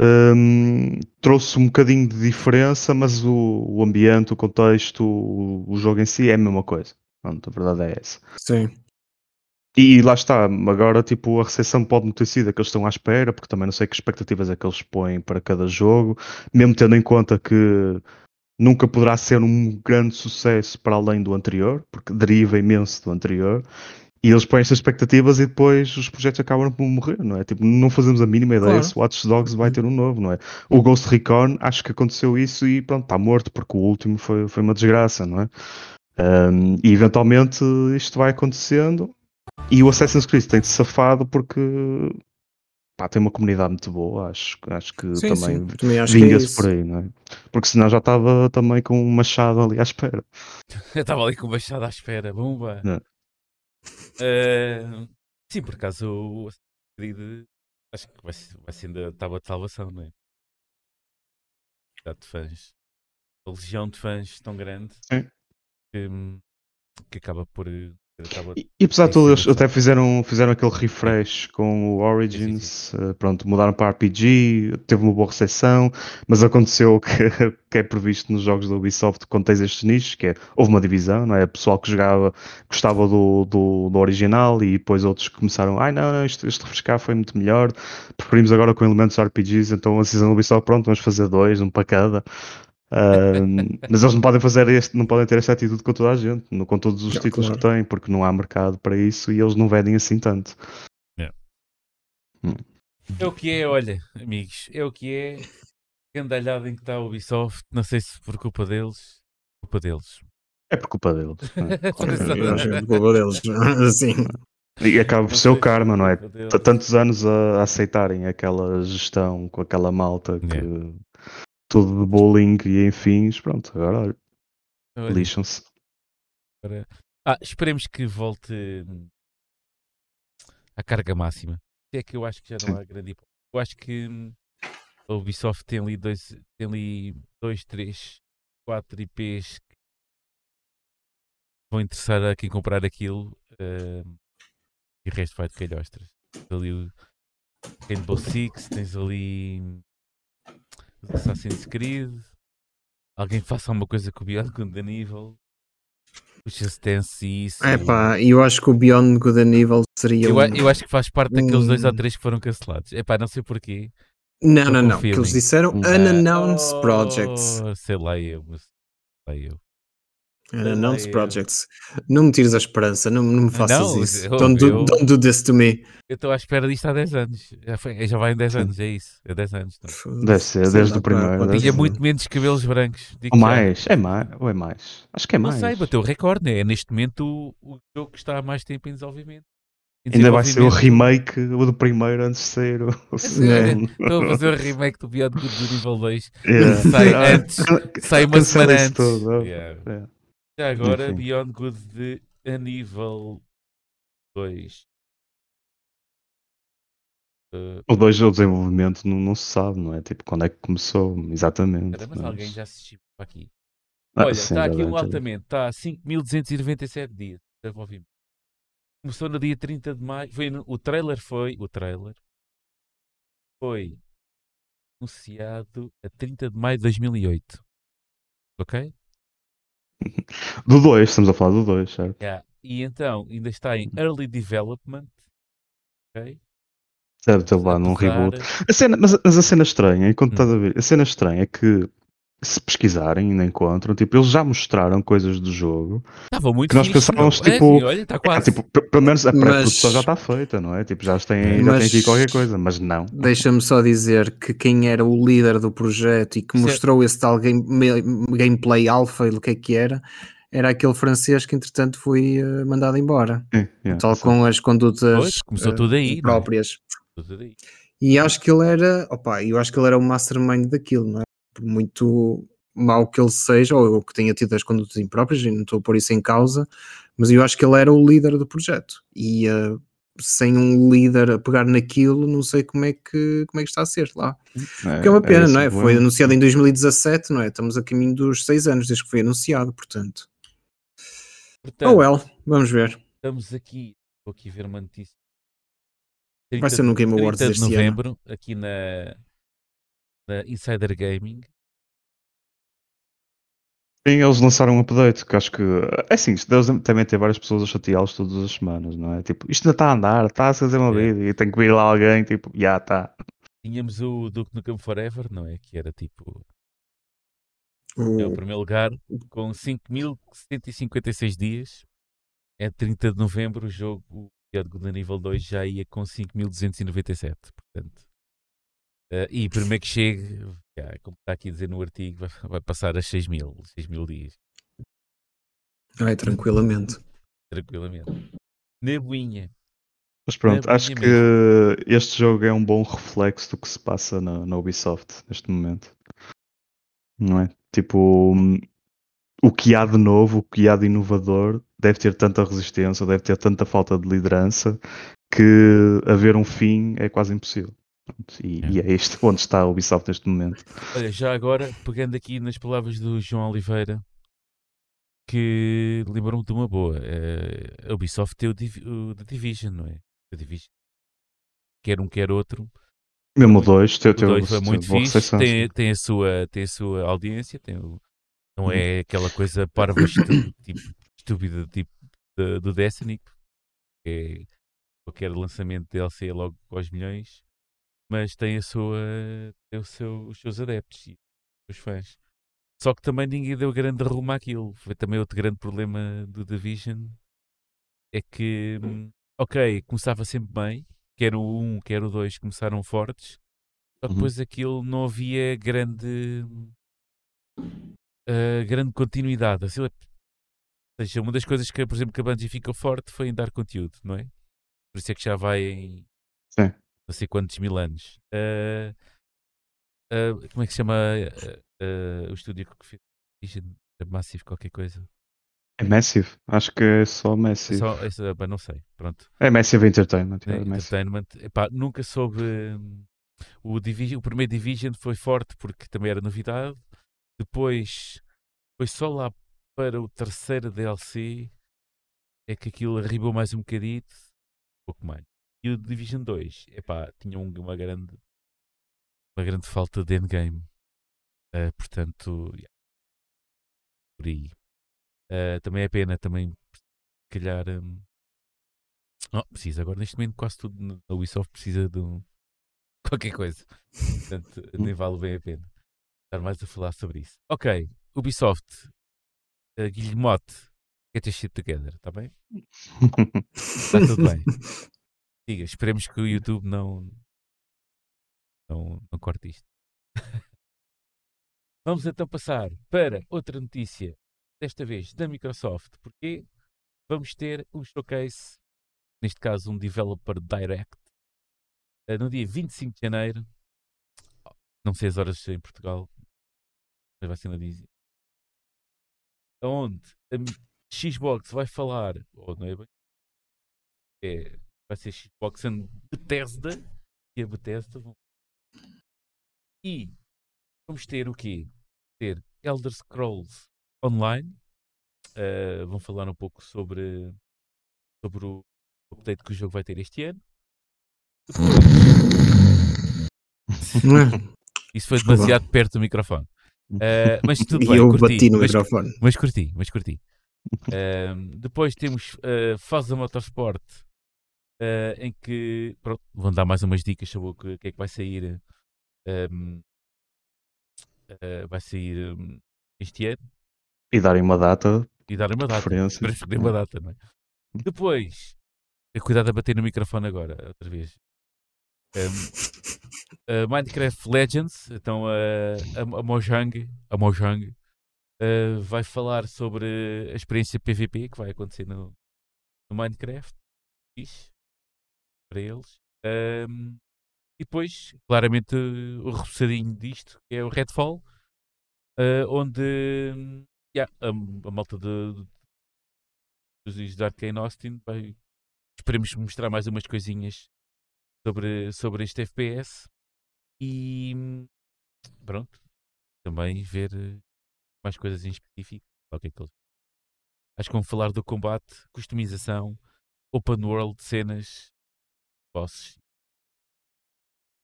Speaker 2: um, trouxe um bocadinho de diferença, mas o, o ambiente, o contexto, o, o, jogo em si é a mesma coisa. Pronto, a verdade é essa.
Speaker 3: Sim.
Speaker 2: E lá está, agora tipo a recepção pode ter sido a que eles estão à espera, porque também não sei que expectativas é que eles põem para cada jogo, mesmo tendo em conta que nunca poderá ser um grande sucesso para além do anterior, porque deriva imenso do anterior, e eles põem essas expectativas e depois os projetos acabam por morrer, não é? Tipo, não fazemos a mínima ideia claro. se o Watch Dogs vai ter um novo, não é? O Ghost Recon, acho que aconteceu isso e pronto, está morto porque o último foi, foi uma desgraça, não é? Um, e eventualmente isto vai acontecendo e o Assassin's Creed tem-se safado porque pá, tem uma comunidade muito boa, acho, acho que sim, também, também vinga-se é por aí, não é? Porque senão já estava também com um machado ali à espera.
Speaker 1: Eu estava ali com o um machado à espera, bomba! Uh, sim, por acaso o Creed acho que vai, vai ser ainda tábua de salvação, não é? Já de fãs. A legião de fãs tão grande
Speaker 2: sim.
Speaker 1: que que acaba por
Speaker 2: e, e apesar de tudo, eles até fizeram, fizeram aquele refresh com o Origins. Uh, pronto, mudaram para RPG, teve uma boa recepção, mas aconteceu que, que é previsto nos jogos da Ubisoft quando tens estes nichos, que é, houve uma divisão, não é? Pessoal que jogava, gostava do, do, do original e depois outros que começaram, ai não, não este, este refrescar foi muito melhor, preferimos agora com elementos RPGs, então a decisão da Ubisoft, pronto, vamos fazer dois, um para cada. Uh, mas eles não podem fazer este, não podem ter esta atitude com toda a gente, com todos os títulos claro. que têm, porque não há mercado para isso e eles não vendem assim tanto.
Speaker 1: É. Hum. é o que é, olha, amigos, é o que é. Gandalhada em que está a Ubisoft, não sei se por culpa deles, culpa deles.
Speaker 2: É por culpa deles.
Speaker 3: É? é por culpa deles, assim.
Speaker 2: E acaba por ser o karma, não é? Tantos anos a aceitarem aquela gestão com aquela malta que yeah tudo de bowling e enfim, pronto, agora olha, lixam-se.
Speaker 1: Ah, esperemos que volte à carga máxima. É que eu acho que já não há grande hipótese. Eu acho que hum, a Ubisoft tem ali dois, tem ali dois, três, quatro IPs que vão interessar a quem comprar aquilo uh, e o resto vai de calhostras. Tens ali o Rainbow Six, tens ali Assassin's Creed, alguém faça alguma coisa com o Beyond Good and Evil, o Just Dance e isso.
Speaker 3: É pá, eu acho que o Beyond Good and Evil seria.
Speaker 1: Eu, um... eu acho que faz parte daqueles dois ou três que foram cancelados. É pá, não sei porquê.
Speaker 3: Não, não, não. Que eles disseram Unannounced oh, Projects.
Speaker 1: Sei lá eu, sei lá eu.
Speaker 3: Announced Projects. Não me tires a esperança, não, não me faças não, isso. Eu, don't, do, eu, don't do this to me.
Speaker 1: Eu estou à espera disto há 10 anos. Já, foi, já vai em 10 anos, é isso. É 10 anos.
Speaker 2: Então. Deve ser, desde o primeiro.
Speaker 1: Tinha muito menos cabelos brancos.
Speaker 2: Ou mais, é mais, ou é mais. Acho que é mais.
Speaker 1: Não sei, bateu o recorde. Né? É neste momento o, o jogo que está há mais tempo em desenvolvimento.
Speaker 2: Ainda vai ser o remake o do primeiro antes de ser o, o
Speaker 1: segundo. Estou a fazer o remake do Beyond Good do nível 2. Yeah. Sai antes, sai uma semana antes. Tudo. Yeah. Yeah. Já agora, Enfim. Beyond Good de a nível 2.
Speaker 2: Uh, o 2 o desenvolvimento não, não, se sabe, não é? Tipo, quando é que começou exatamente.
Speaker 1: Mas, mas... alguém já assistiu aqui. Ah, Olha, está aqui um altamente, está a 5.297 dias de desenvolvimento. Começou no dia 30 de maio. Foi no, o trailer foi. O trailer foi anunciado a 30 de maio de 2008. Ok?
Speaker 2: Do 2, estamos a falar do 2, certo?
Speaker 1: Yeah. E então, ainda está em Early Development. Ok?
Speaker 2: Certo, lá num reboot. A cena, mas, mas, a cena estranha, enquanto hum. estás a ver, a cena estranha é que se pesquisarem ainda encontram, tipo, eles já mostraram coisas do jogo
Speaker 1: Estava muito
Speaker 2: que nós pensávamos, é, tipo, é, olha, tá quase. É, tipo, pelo menos a pré-produção mas... já está feita, não é? Tipo, já tem, já tem aqui qualquer coisa, mas não.
Speaker 3: Deixa-me só dizer que quem era o líder do projeto e que mostrou esse tal game, gameplay alpha e o que é que era, era aquele francês que entretanto foi uh, mandado embora. É, yeah, tal sim. com as condutas
Speaker 1: pois, começou uh, tudo aí,
Speaker 3: próprias. Tudo aí. E acho que ele era, opa, eu acho que ele era o mastermind daquilo, não é? Por muito mal que ele seja, ou que tenha tido as condutas impróprias, e não estou a pôr isso em causa, mas eu acho que ele era o líder do projeto. E uh, sem um líder a pegar naquilo, não sei como é que, como é que está a ser lá. É, Porque é uma é pena, é não é? Foi anunciado em 2017, não é? Estamos a caminho dos seis anos desde que foi anunciado, portanto. portanto oh well, vamos ver.
Speaker 1: Estamos aqui, vou aqui ver uma notícia.
Speaker 3: Vai ser no Game Awards
Speaker 1: de novembro, ano. aqui na da Insider Gaming.
Speaker 2: Sim, eles lançaram um update que acho que é assim, isto deve também ter várias pessoas a chateá-los todas as semanas, não é? Tipo, isto ainda está a andar, está a fazer uma é. vida e tem que vir lá alguém, tipo, já está.
Speaker 1: Tínhamos o Duke Nukem Forever, não é? Que era tipo. O... É o primeiro lugar com 5.156 dias. É 30 de novembro o jogo, o Diálogo da nível 2 já ia com 5.297. Portanto, Uh, e primeiro que chegue, já, como está aqui a dizer no artigo, vai, vai passar a 6 mil, 6 mil dias.
Speaker 3: Ai, tranquilamente.
Speaker 1: Tranquilamente. Nebuinha.
Speaker 2: Mas pronto, Nebuinha acho mesmo. que este jogo é um bom reflexo do que se passa na, na Ubisoft neste momento. Não é? Tipo, o que há de novo, o que há de inovador, deve ter tanta resistência, deve ter tanta falta de liderança que haver um fim é quase impossível. E é. e é este onde está a Ubisoft neste momento.
Speaker 1: Olha, já agora, pegando aqui nas palavras do João Oliveira, que lembrou-me de uma boa. Uh, a Ubisoft tem o, Div o The Division, não é? The Division. Quer um, quer outro.
Speaker 2: Mesmo o 2,
Speaker 1: o 2 foi muito fixe, tem, tem, a sua, tem a sua audiência, tem o, não uhum. é aquela coisa parva tipo, estúpida tipo do Destiny, que é qualquer lançamento de DLC é logo aos milhões, mas tem a sua tem o seu, os seus adeptos e os fãs. Só que também ninguém deu grande rumo àquilo. Foi também outro grande problema do Division. É que, hum, ok, começava sempre bem, quer o 1, quer o 2 começaram fortes, só que uhum. depois aquilo não havia grande uh, grande continuidade. Assim, ou seja, uma das coisas que, por exemplo, que a Bungie fica forte foi em dar conteúdo, não é? Por isso é que já vai em
Speaker 2: Sim.
Speaker 1: Não sei quantos mil anos. Uh, uh, como é que se chama o estúdio que fez Massive qualquer coisa?
Speaker 2: É Massive, acho que é só Massive.
Speaker 1: É só, é, não sei, pronto.
Speaker 2: É Massive Entertainment. É,
Speaker 1: Entertainment. Epá, nunca soube. Hum, o, Division, o primeiro Division foi forte porque também era novidade. Depois foi só lá para o terceiro DLC é que aquilo arribou mais um bocadito, um pouco mais. E o Division 2, epá, tinha uma grande uma grande falta de endgame. Uh, portanto, yeah. por aí. Uh, também é pena, também, se calhar. Um... Oh, precisa agora, neste momento, quase tudo na Ubisoft precisa de um... qualquer coisa. Portanto, nem vale bem a pena estar mais a falar sobre isso. Ok, Ubisoft, uh, Guilhermote, get this shit together, está bem? Está tudo bem. Diga, esperemos que o YouTube não, não, não corte isto. Vamos então passar para outra notícia, desta vez da Microsoft, porque vamos ter um showcase, neste caso um Developer Direct, uh, no dia 25 de janeiro. Não sei as horas em Portugal, mas vai ser na Disney. Onde a Xbox vai falar, ou não é bem? É, vai ser Xbox and Bethesda e a Bethesda vão... e vamos ter o quê? Ter Elder Scrolls Online. Uh, vão falar um pouco sobre, sobre o update que o jogo vai ter este ano. Isso foi demasiado perto do microfone. Uh, mas tudo bem,
Speaker 3: e eu
Speaker 1: curti,
Speaker 3: bati no
Speaker 1: mas,
Speaker 3: microfone.
Speaker 1: Mas curti, mas curti. Uh, depois temos uh, Motorsport, uh, em que pronto, vão dar mais umas dicas sobre o que, que é que vai sair. Um, uh, vai sair um, este ano.
Speaker 2: E darem uma data.
Speaker 1: E darem uma data. Esperemos que uma data, não é? Depois, cuidado a bater no microfone agora, outra vez. Um, uh, Minecraft Legends, então uh, a, a Mojang, a Mojang uh, vai falar sobre a experiência PVP que vai acontecer no, no Minecraft. Ixi, para eles. Um, e depois, claramente, o repousadinho disto, que é o Redfall, uh, onde yeah, a, a malta de, de, de Arkane Austin vai, esperemos mostrar mais umas coisinhas sobre, sobre este FPS e pronto, também ver mais coisas em específico. Okay, Acho que vamos falar do combate, customização, open world, cenas, bosses.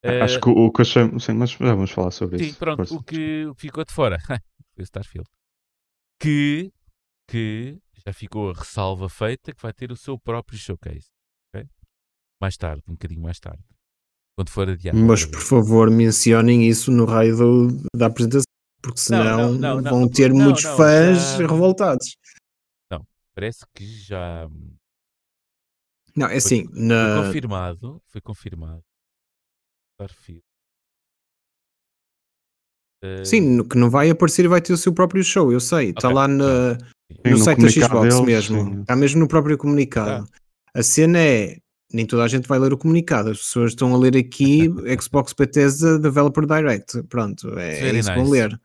Speaker 2: Acho uh, que o que achei. Sim, mas já vamos falar sobre
Speaker 1: sim,
Speaker 2: isso.
Speaker 1: Sim, pronto, o que ficou de fora foi o Starfield. Que, que já ficou a ressalva feita que vai ter o seu próprio showcase mais tarde, um bocadinho mais tarde, quando for adiado.
Speaker 3: Mas por favor, mencionem isso no raio do, da apresentação, porque senão não, não, não, vão ter muitos fãs já... revoltados.
Speaker 1: Não, parece que já.
Speaker 3: Não, é assim.
Speaker 1: Foi, na... foi confirmado. Foi confirmado. Starfield.
Speaker 3: Uh... Sim, que não vai aparecer e vai ter o seu próprio show, eu sei. Está okay. lá na, no, no site da Xbox deles, mesmo. Está mesmo no próprio comunicado. Tá. A cena é nem toda a gente vai ler o comunicado. As pessoas estão a ler aqui Xbox Bethesda Developer Direct. Pronto, é, é isso que vão ler.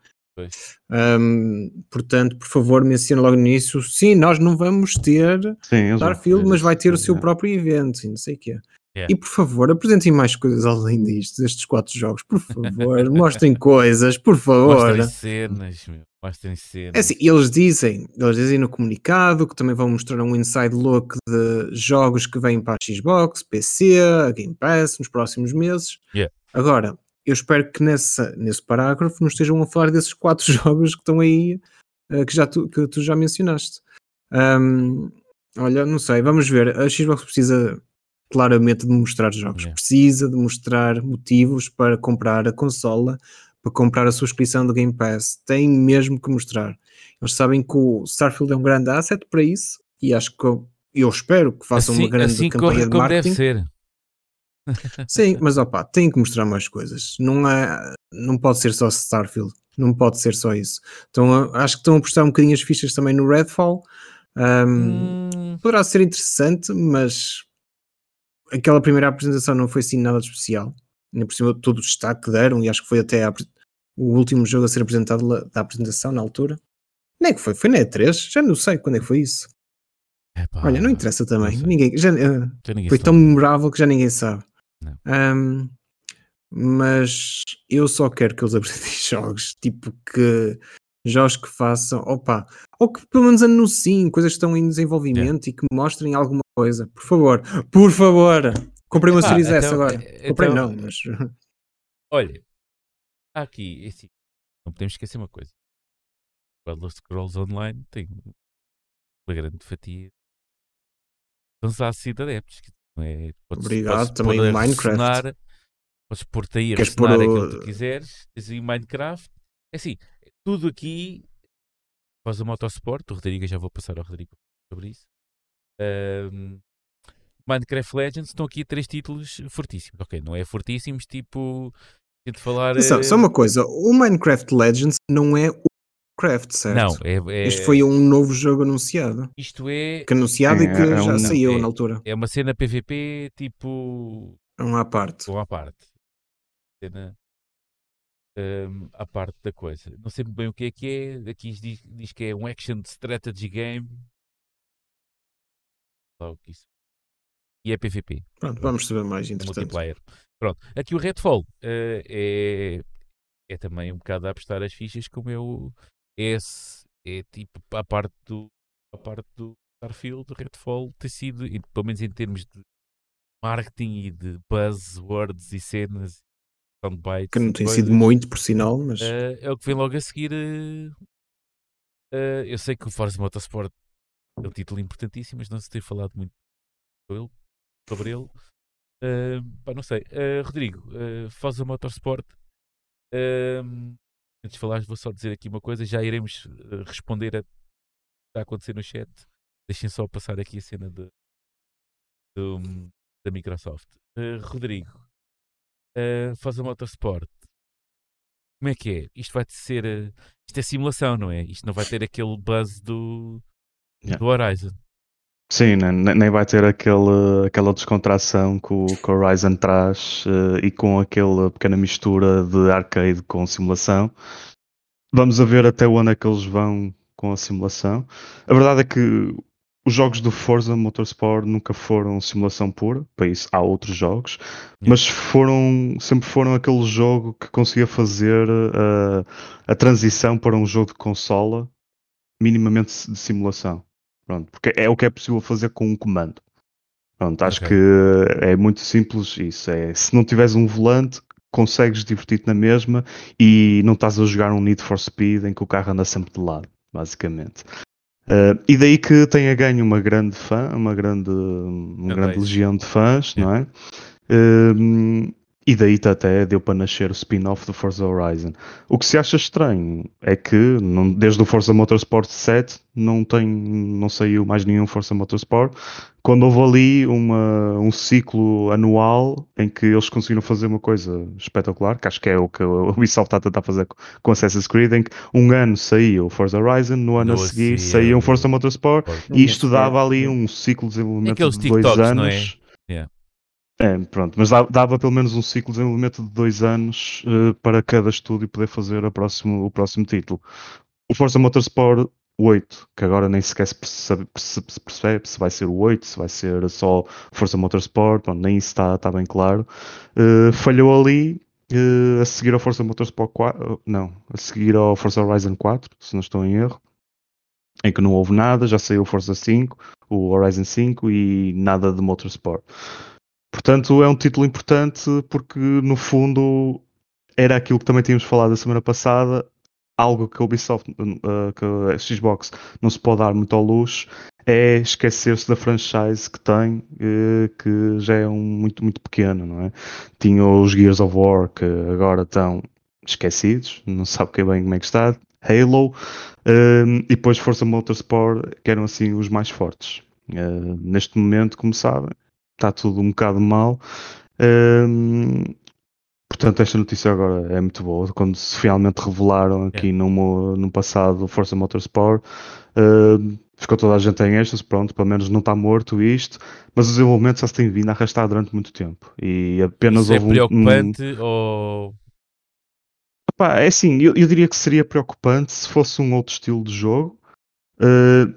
Speaker 3: Um, portanto, por favor, mencione logo no início. Sim, nós não vamos ter Sim, Starfield, mas vai ter o seu próprio evento. Não sei o quê. Yeah. E por favor, apresentem mais coisas além disto, destes quatro jogos, por favor, mostrem coisas, por favor.
Speaker 1: Mostrem cenas, meu. Mostrem cenas.
Speaker 3: É assim, eles dizem, eles dizem no comunicado que também vão mostrar um inside look de jogos que vêm para a Xbox, PC, a Game Pass nos próximos meses.
Speaker 1: Yeah.
Speaker 3: Agora, eu espero que nessa, nesse parágrafo não estejam a falar desses quatro jogos que estão aí, uh, que, já tu, que tu já mencionaste. Um, olha, não sei, vamos ver. A Xbox precisa claramente de mostrar jogos. Yeah. Precisa de mostrar motivos para comprar a consola, para comprar a subscrição do Game Pass. Tem mesmo que mostrar. Eles sabem que o Starfield é um grande asset para isso e acho que eu, espero que façam assim, uma grande assim campanha de marketing. Deve ser. Sim, mas opa, tem que mostrar mais coisas. Não, é, não pode ser só Starfield. Não pode ser só isso. Então, acho que estão a postar um bocadinho as fichas também no Redfall. Um, hum. Poderá ser interessante, mas aquela primeira apresentação não foi assim nada de especial. Ainda por cima todo o destaque que deram, e acho que foi até a, o último jogo a ser apresentado da apresentação na altura. Nem é que foi? Foi na E3? Já não sei quando é que foi isso. Epá, Olha, não interessa também. Não ninguém, já, uh, ninguém foi sabe. tão memorável que já ninguém sabe. Um, mas eu só quero que eles apresentem jogos, tipo que jogos que façam, opa, ou que pelo menos anunciem coisas que estão em desenvolvimento e que mostrem alguma coisa. Por favor, por favor, comprei uma Epá, Series então, S agora. Então, comprei não, mas.
Speaker 1: Olha, aqui, esse, não podemos esquecer uma coisa. O Elder Scrolls Online tem uma grande fatia de adeptos. É,
Speaker 3: podes, Obrigado, podes também o Minecraft.
Speaker 1: Podes pôr-te aí a ressonar aquilo que tu quiseres. Tens aí Minecraft. É assim, tudo aqui faz o Motorsport. O Rodrigo, já vou passar ao Rodrigo sobre isso. Um, Minecraft Legends estão aqui três títulos fortíssimos. Ok, não é fortíssimos, tipo. De falar.
Speaker 3: Só, só uma coisa: o Minecraft Legends não é o Minecraft, certo?
Speaker 1: Não, é, é,
Speaker 3: Este foi um novo jogo anunciado.
Speaker 1: Isto é.
Speaker 3: Que anunciado é, e que é já um, saiu na altura.
Speaker 1: É uma cena PVP tipo.
Speaker 3: Um à parte.
Speaker 1: Um à parte. Cena. Um, à parte da coisa. Não sei bem o que é que é. Aqui diz, diz que é um action strategy game. Logo isso. E é PVP.
Speaker 3: Pronto, vamos saber mais, interessante. Multiplayer.
Speaker 1: Pronto. Aqui o Redfall uh, é, é também um bocado a apostar as fichas como é o, esse é tipo a parte do a parte do Starfield, do Redfall ter sido, pelo menos em termos de marketing e de buzzwords e cenas,
Speaker 3: soundbites. Que não tem coisas, sido muito, por sinal, mas.
Speaker 1: Uh, é o que vem logo a seguir. Uh, uh, eu sei que o Forza Motorsport é um título importantíssimo, mas não se tem falado muito sobre ele. Pá, não sei. Rodrigo, Forza Motorsport. Antes de falar, vou só dizer aqui uma coisa. Já iremos uh, responder a o que está a acontecer no chat. Deixem só passar aqui a cena de, de da Microsoft. Uh, Rodrigo, uh, faz a Motorsport. Como é que é? Isto vai ser. Uh, isto é simulação, não é? Isto não vai ter aquele buzz do, yeah. do Horizon.
Speaker 2: Sim, nem, nem vai ter aquele, aquela descontração que o, que Horizon traz uh, e com aquela pequena mistura de arcade com simulação. Vamos a ver até onde é que eles vão com a simulação. A verdade é que os jogos do Forza Motorsport nunca foram simulação pura, para isso há outros jogos, yeah. mas foram sempre foram aquele jogo que conseguia fazer uh, a transição para um jogo de consola minimamente de simulação. Pronto, porque é o que é possível fazer com um comando. Pronto, acho okay. que é muito simples isso. É, se não tiveres um volante, consegues divertir-te na mesma e não estás a jogar um Need for Speed em que o carro anda sempre de lado, basicamente. Uh, e daí que tenha ganho uma grande fã, uma grande, uma grande legião de fãs, não é? Uh, e daí até deu para nascer o spin-off do Forza Horizon. O que se acha estranho é que não, desde o Forza Motorsport 7 não, tem, não saiu mais nenhum Forza Motorsport. Quando houve ali uma, um ciclo anual em que eles conseguiram fazer uma coisa espetacular, que acho que é o que o Ubisoft está a fazer com Assassin's Creed, em que um ano saía o Forza Horizon, no ano no a seguir saía um Forza Motorsport, e isto dava ali um ciclo de desenvolvimento de dois anos. É, pronto, mas dava pelo menos um ciclo de desenvolvimento de dois anos uh, para cada estúdio poder fazer próximo, o próximo título. O Forza Motorsport 8, que agora nem sequer se percebe, se percebe, se vai ser o 8, se vai ser só Forza Motorsport, nem isso está, está bem claro. Uh, falhou ali uh, a seguir ao Forza Motorsport 4, não, a seguir ao Forza Horizon 4, se não estou em erro, em que não houve nada, já saiu o Forza 5, o Horizon 5 e nada de Motorsport. Portanto, é um título importante porque, no fundo, era aquilo que também tínhamos falado a semana passada, algo que a Ubisoft, uh, que a Xbox não se pode dar muito ao luxo, é esquecer-se da franchise que tem, uh, que já é um, muito, muito pequeno, não é? Tinha os Gears of War, que agora estão esquecidos, não sabe que bem como é que está, Halo, uh, e depois Forza Motorsport, que eram assim os mais fortes. Uh, neste momento, como sabem, está tudo um bocado mal. Uh, Portanto, esta notícia agora é muito boa. Quando se finalmente revelaram aqui é. no, no passado Força Motorsport, uh, ficou toda a gente em êxtase. Pronto, pelo menos não está morto isto. Mas o desenvolvimento já se tem vindo a arrastar durante muito tempo. E apenas
Speaker 1: Isso é
Speaker 2: houve
Speaker 1: é preocupante um... ou.
Speaker 2: Epá, é assim, eu, eu, diria que seria preocupante se fosse um outro estilo de jogo. Uh,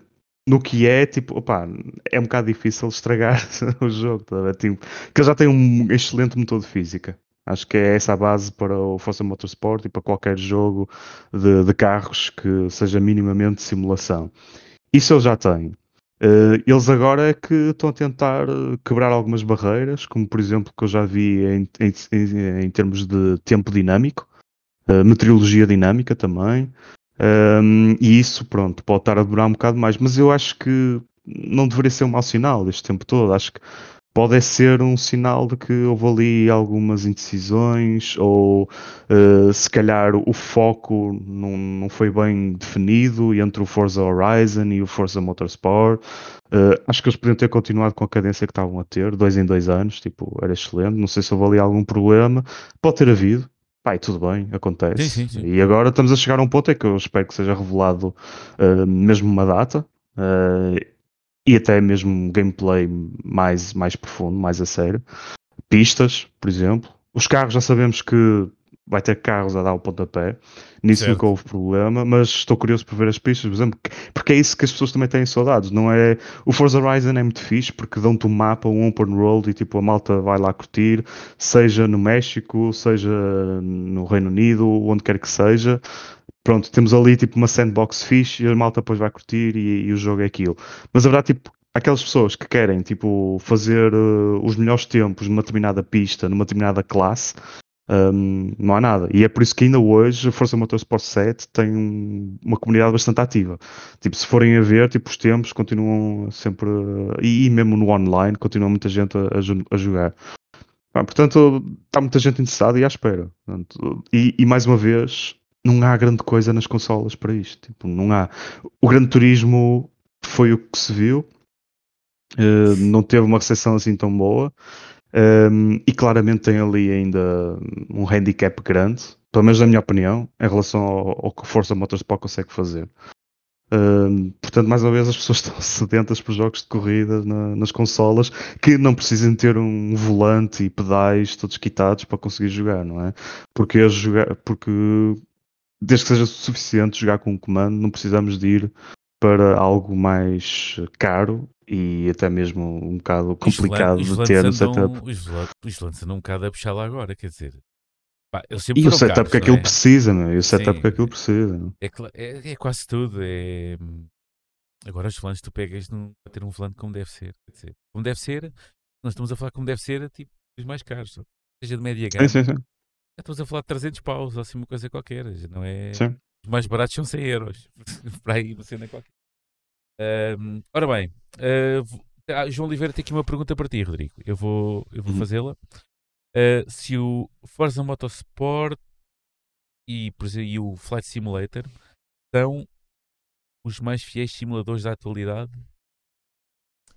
Speaker 2: no que é, tipo, opá, é um bocado difícil estragar o jogo, tá? tipo, que ele já tem um excelente motor de física. Acho que é essa a base para o Forza Motorsport e para qualquer jogo de, de carros que seja minimamente simulação. Isso eles já têm. Uh, eles agora é que estão a tentar quebrar algumas barreiras, como por exemplo que eu já vi em, em, em termos de tempo dinâmico, uh, meteorologia dinâmica também, um, e isso, pronto, pode estar a durar um bocado mais, mas eu acho que não deveria ser um mau sinal este tempo todo. Acho que pode ser um sinal de que houve ali algumas indecisões ou uh, se calhar o foco não, não foi bem definido entre o Forza Horizon e o Forza Motorsport. Uh, acho que eles podiam ter continuado com a cadência que estavam a ter, dois em dois anos, tipo, era excelente. Não sei se houve ali algum problema, pode ter havido. Pai, tudo bem, acontece.
Speaker 1: Sim, sim, sim.
Speaker 2: E agora estamos a chegar a um ponto em que eu espero que seja revelado uh, mesmo uma data. Uh, e até mesmo gameplay mais, mais profundo, mais a sério. Pistas, por exemplo. Os carros já sabemos que vai ter carros a dar o pontapé. Nisso certo. nunca houve problema, mas estou curioso por ver as pistas, por exemplo, porque é isso que as pessoas também têm saudades, não é? O Forza Horizon é muito fixe porque dão-te um mapa, um open world e tipo a malta vai lá curtir, seja no México, seja no Reino Unido, onde quer que seja pronto, temos ali tipo uma sandbox fixe e a malta depois vai curtir e, e o jogo é aquilo. Mas a verdade, tipo, aquelas pessoas que querem tipo fazer uh, os melhores tempos numa determinada pista, numa determinada classe, um, não há nada. E é por isso que ainda hoje a Força Motorsport 7 tem um, uma comunidade bastante ativa. Tipo, se forem a ver, tipo, os tempos continuam sempre. E, e, mesmo no online, continua muita gente a, a, jogar. Ah, portanto, está muita gente interessada e à espera. Portanto, e, e, mais uma vez, não há grande coisa nas consolas para isto. Tipo, não há. O Grande Turismo foi o que se viu, uh, não teve uma recepção assim tão boa. Um, e claramente tem ali ainda um handicap grande, pelo menos na minha opinião, em relação ao, ao que Força Motorsport consegue fazer. Um, portanto, mais uma vez, as pessoas estão sedentas por jogos de corrida na, nas consolas que não precisem ter um volante e pedais todos quitados para conseguir jogar, não é? Porque, jogar, porque desde que seja suficiente jogar com um comando, não precisamos de ir para algo mais caro e até mesmo um bocado complicado de ter no setup.
Speaker 1: Os lances andam um bocado a puxar lá agora, quer dizer.
Speaker 2: Pá, e o setup que aquilo é? precisa, meu, e o setup Sim, que aquilo precisa.
Speaker 1: É, é, é, quase tudo. É... Agora os volantes tu pegas num, a ter um volante como deve ser. Quer dizer, como deve ser, nós estamos a falar como deve ser, tipo, os mais caros. Seja de média gama.
Speaker 2: Sim, sim, sim.
Speaker 1: Estamos a falar de 300 paus, ou assim uma coisa qualquer. Não é...
Speaker 2: Sim.
Speaker 1: Mais baratos são 100 euros. Para aí uma cena qualquer. Ora bem, uh, João Oliveira tem aqui uma pergunta para ti, Rodrigo. Eu vou, eu vou uhum. fazê-la. Uh, se o Forza Motorsport e, por exemplo, e o Flight Simulator são os mais fiéis simuladores da atualidade,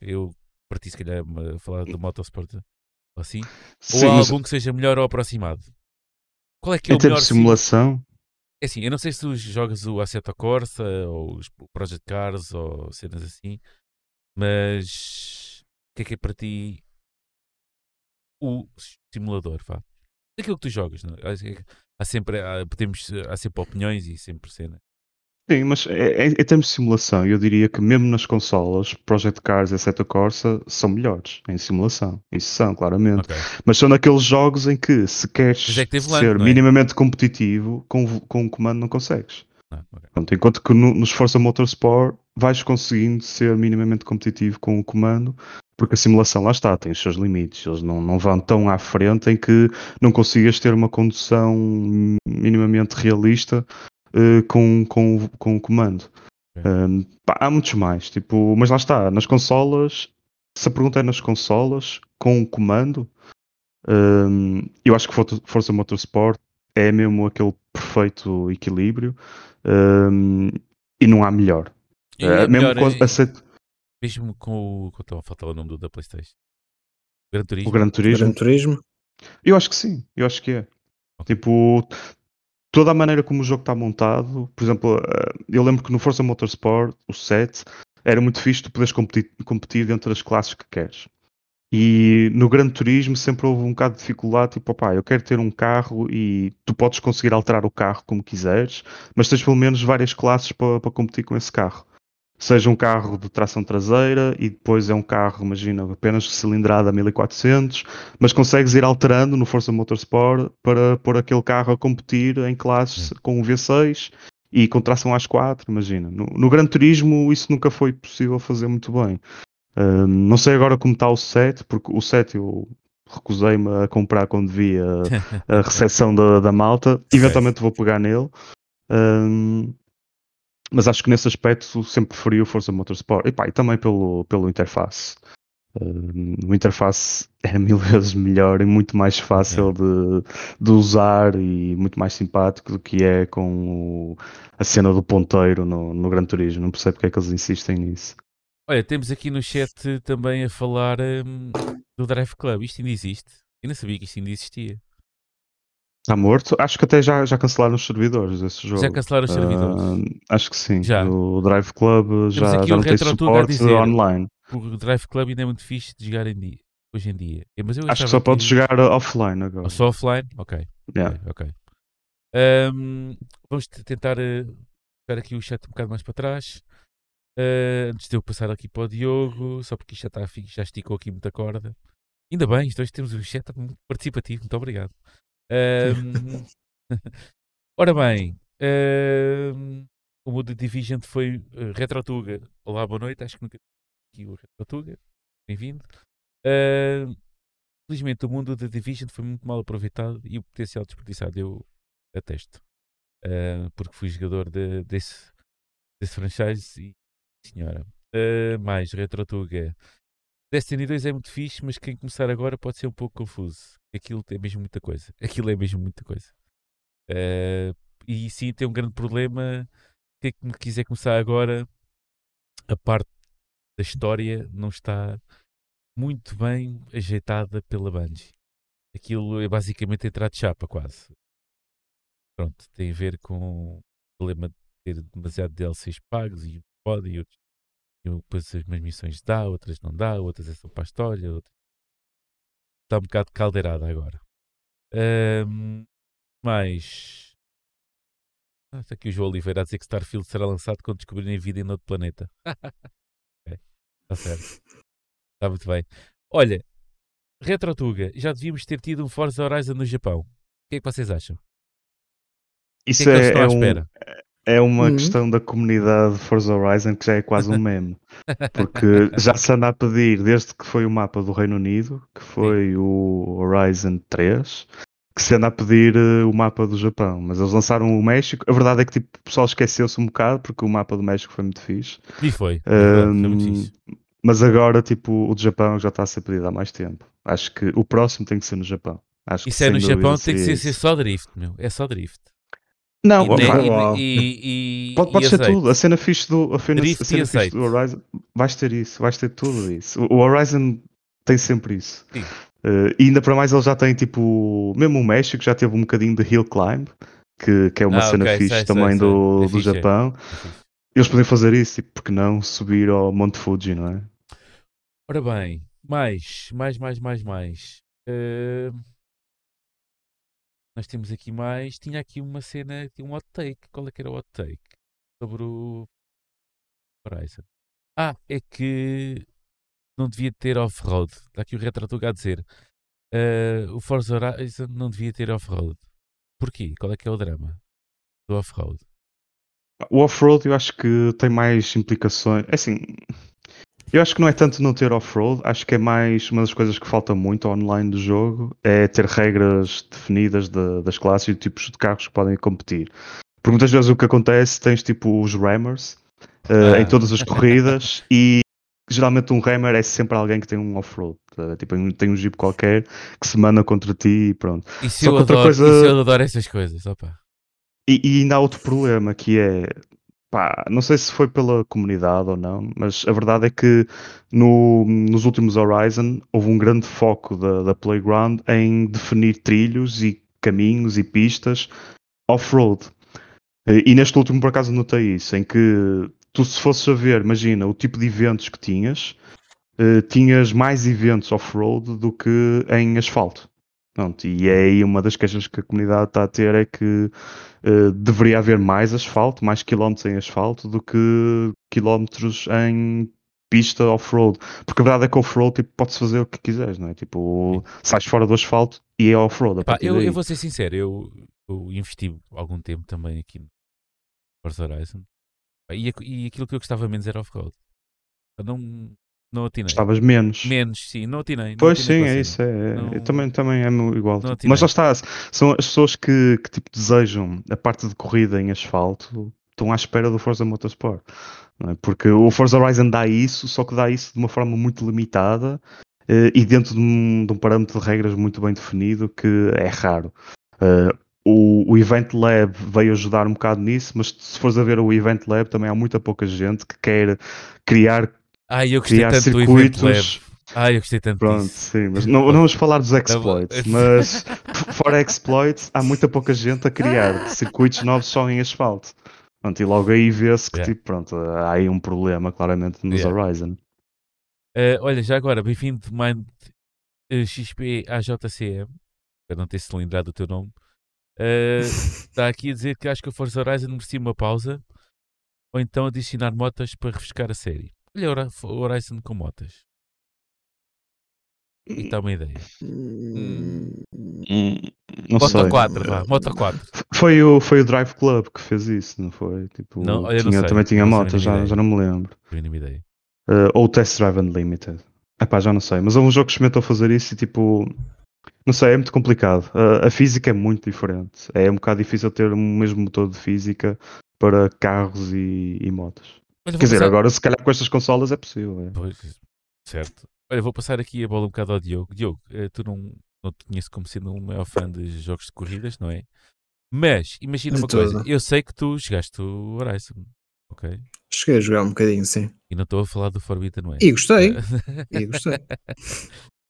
Speaker 1: eu parti se calhar a falar do Motorsport assim, Sim, ou algum que seja melhor ou aproximado. Qual é que é em o melhor
Speaker 2: de simulação?
Speaker 1: É assim, eu não sei se tu jogas o Assetto Corsa ou os Project Cars ou cenas assim, mas o que é que é para ti o simulador, vá? Aquilo que tu jogas, não? É? Há sempre, há, podemos, há sempre opiniões e sempre cena.
Speaker 2: Sim, mas é, é, em termos de simulação, eu diria que mesmo nas consolas, Project Cars e Assetto Corsa são melhores em simulação. Isso são, claramente. Okay. Mas são naqueles jogos em que se queres é ser é? minimamente competitivo, com, com o comando não consegues. Ah, okay. Pronto, enquanto que no, nos Forza Motorsport vais conseguindo ser minimamente competitivo com o comando, porque a simulação lá está, tem os seus limites. Eles não, não vão tão à frente em que não consigas ter uma condução minimamente realista uh, com, com, com o comando. Um, pá, há muitos mais, tipo, mas lá está, nas consolas, se a pergunta é nas consolas, com o comando, um, eu acho que Forza Motorsport é mesmo aquele perfeito equilíbrio um, e não há melhor.
Speaker 1: E é, mesmo com, aceito... Mesmo com o. Estava a faltar o nome do, da PlayStation. Gran Turismo.
Speaker 2: O Gran Turismo.
Speaker 3: Gran Turismo.
Speaker 2: Eu acho que sim, eu acho que é. Okay. Tipo, toda a maneira como o jogo está montado, por exemplo, eh, eu lembro que no Forza Motorsport, o 7, era muito fixe tu poderes competir, competir dentro das classes que queres. E no Gran Turismo sempre houve um bocado de dificuldade, tipo, opá, eu quero ter um carro e tu podes conseguir alterar o carro como quiseres, mas tens pelo menos várias classes para, para competir com esse carro seja um carro de tração traseira e depois é um carro, imagina, apenas cilindrada 1400, mas consegues ir alterando no Forza Motorsport para pôr aquele carro a competir em classes com o V6 e com tração às 4, imagina. No, no Gran Turismo isso nunca foi possível fazer muito bem. Uh, não sei agora como está o 7, porque o 7 eu recusei-me a comprar quando vi a, a recepção da, da malta. Eventualmente vou pegar nele. Um, mas acho que nesse aspecto sempre preferi o Forza Motorsport e, pá, e também pelo, pelo interface. Uh, o interface é mil vezes melhor e muito mais fácil de, de usar e muito mais simpático do que é com o, a cena do ponteiro no, no Gran Turismo. Não percebo porque é que eles insistem nisso.
Speaker 1: Olha, temos aqui no chat também a falar um, do Drive Club. Isto ainda existe? Eu não sabia que isto ainda existia.
Speaker 2: Está morto? Acho que até já, já cancelaram os servidores desse jogo.
Speaker 1: Já cancelaram os servidores?
Speaker 2: Uh, acho que sim. Já. O Drive Club já, já não tem suporte dizer, online.
Speaker 1: O Drive Club ainda é muito fixe de jogar em dia, hoje em dia.
Speaker 2: Mas eu acho que só que... podes jogar offline agora.
Speaker 1: Só offline? Ok.
Speaker 2: Yeah.
Speaker 1: Ok. okay. Um, vamos tentar uh, aqui o chat um bocado mais para trás. Uh, antes de eu passar aqui para o Diogo, só porque isto já, está, já esticou aqui muita corda. Ainda bem, isto hoje temos um chat muito participativo, muito obrigado. Ora bem, um, o The Division foi uh, Retrotuga. Olá, boa noite. Acho que nunca aqui o Retrotuga. Bem-vindo. Uh, felizmente, o mundo da Division foi muito mal aproveitado e o potencial desperdiçado. Eu atesto. Uh, porque fui jogador de, desse, desse franchise e, senhora. Uh, mais Retrotuga. Destiny 2 é muito fixe, mas quem começar agora pode ser um pouco confuso. Aquilo é mesmo muita coisa. Aquilo é mesmo muita coisa. Uh, e sim, tem um grande problema. Quem me quiser começar agora, a parte da história não está muito bem ajeitada pela Bungie. Aquilo é basicamente entrar de chapa, quase. Pronto, tem a ver com o problema de ter demasiado DLCs pagos e pode e outros depois umas missões dá, outras não dá, outras é só para a história. Outras... Está um bocado caldeirada agora. Um, mas. Ah, está aqui o João Oliveira a dizer que Starfield será lançado quando descobrirem vida em outro planeta. okay. Está certo. Está muito bem. Olha, Retrotuga, já devíamos ter tido um Forza Horizon no Japão. O que é que vocês acham?
Speaker 2: Isso que é, que é, é um, é uma uhum. questão da comunidade Forza Horizon que já é quase um meme. Porque já se anda a pedir, desde que foi o mapa do Reino Unido, que foi Sim. o Horizon 3, que se anda a pedir uh, o mapa do Japão. Mas eles lançaram o México. A verdade é que tipo, o pessoal esqueceu-se um bocado, porque o mapa do México foi muito fixe.
Speaker 1: E foi. Um, foi muito.
Speaker 2: Mas agora, tipo, o do Japão já está a ser pedido há mais tempo. Acho que o próximo tem que ser no Japão. Acho
Speaker 1: se é no Japão, tem que ser, ser só drift, meu. É só drift.
Speaker 2: Não, e, e, e, pode, pode ser tudo. A cena fixe do, a cena, a cena fixe do Horizon vais ter isso, vais ter tudo isso. O, Horizon tem sempre isso. Uh, e ainda para mais ele já tem tipo, mesmo o México já teve um bocadinho de hill climb, que, que é uma ah, cena okay, fixe sei, também sei, do, sei. É do fixe, Japão. É. Eles podem fazer isso, tipo, porque não subir ao Monte Fuji, não é?
Speaker 1: Ora bem, mais, mais, mais, mais, mais. Uh... Nós temos aqui mais. Tinha aqui uma cena, tinha um hot take. Qual é que era o hot take? sobre o Horizon. Ah, é que não devia ter off-road. Está aqui o retrato a dizer. Uh, o Forza Horizon não devia ter off-road. Porquê? Qual é que é o drama do off-road?
Speaker 2: O off-road eu acho que tem mais implicações. É assim, eu acho que não é tanto não ter off-road, acho que é mais uma das coisas que falta muito online do jogo, é ter regras definidas de, das classes e tipos de carros que podem competir. Porque muitas vezes o que acontece, tens tipo os rammers uh, ah. em todas as corridas e geralmente um rammer é sempre alguém que tem um off-road. Tá? Tipo, tem um jeep qualquer que se manda contra ti e pronto.
Speaker 1: Isso, Só eu, adoro, coisa... isso eu adoro essas coisas, opa.
Speaker 2: E, e ainda há outro problema que é pá, não sei se foi pela comunidade ou não, mas a verdade é que no, nos últimos Horizon houve um grande foco da, da Playground em definir trilhos e caminhos e pistas off-road. E neste último, por acaso, notei isso, em que tu, se fosses a ver, imagina, o tipo de eventos que tinhas, uh, tinhas mais eventos off-road do que em asfalto. Pronto, e é aí uma das queixas que a comunidade está a ter é que uh, deveria haver mais asfalto, mais quilómetros em asfalto do que quilómetros em pista off-road. Porque a verdade é que off-road tipo, pode-se fazer o que quiseres, não é? Tipo, sais fora do asfalto e é off-road.
Speaker 1: Eu, eu, vou ser sincero, eu, eu, investi algum tempo também aqui no Forza Horizon e, e aquilo que eu gostava menos era off-road. Não, não atinei.
Speaker 2: Estavas menos.
Speaker 1: Menos, sim, não atinei. Não
Speaker 2: pois
Speaker 1: atinei
Speaker 2: sim, é isso. É, não... Eu também, também é igual. Mas lá está, são as pessoas que, que tipo, desejam a parte de corrida em asfalto, estão à espera do Forza Motorsport. É? Porque o Forza Horizon dá isso, só que dá isso de uma forma muito limitada uh, e dentro de um, de um, parâmetro de regras muito bem definido que é raro. Uh, o, o Event Lab veio ajudar um bocado nisso, mas se fores a ver o Event Lab também há muita pouca gente que quer criar
Speaker 1: Ai, eu gostei tanto circuitos. do Event Lab. Ai, eu gostei tanto
Speaker 2: Pronto,
Speaker 1: disso.
Speaker 2: sim, mas não, não vamos falar dos exploits, mas fora exploits, há muita pouca gente a criar circuitos novos só em asfalto. Pronto, e logo aí vê-se que yeah. tipo, pronto, há aí um problema claramente nos yeah. Horizon.
Speaker 1: Uh, olha, já agora, bem-vindo Mind uh, XP AJCM, para não ter cilindrado o teu nome. Uh, está aqui a dizer que acho que a Forza Horizon merecia uma pausa ou então adicionar motas para refrescar a série. Olha o Horizon com motas. E está uma ideia.
Speaker 2: Hum, não
Speaker 1: Moto
Speaker 2: sei.
Speaker 1: 4, vá. Moto 4.
Speaker 2: Foi o, foi o Drive Club que fez isso, não foi? Tipo,
Speaker 1: não,
Speaker 2: tinha,
Speaker 1: não sei,
Speaker 2: também tinha motas, já, já não me lembro.
Speaker 1: Não tenho ideia.
Speaker 2: Uh, ou Test Drive Unlimited. Epá, já não sei. Mas houve um jogo que experimentou fazer isso e tipo. Não sei, é muito complicado. Uh, a física é muito diferente. É um bocado difícil ter o mesmo motor de física para carros e, e motos. Quer dizer, passar... agora se calhar com estas consolas é possível. É.
Speaker 1: Pois, certo. Olha, vou passar aqui a bola um bocado ao Diogo. Diogo, eh, tu não, não te conheço como sendo um maior fã de jogos de corridas, não é? Mas, imagina de uma toda. coisa, eu sei que tu jogaste o Horizon, ok?
Speaker 3: Cheguei a jogar um bocadinho, sim.
Speaker 1: E não estou a falar do Forbidden West.
Speaker 3: E gostei. e gostei.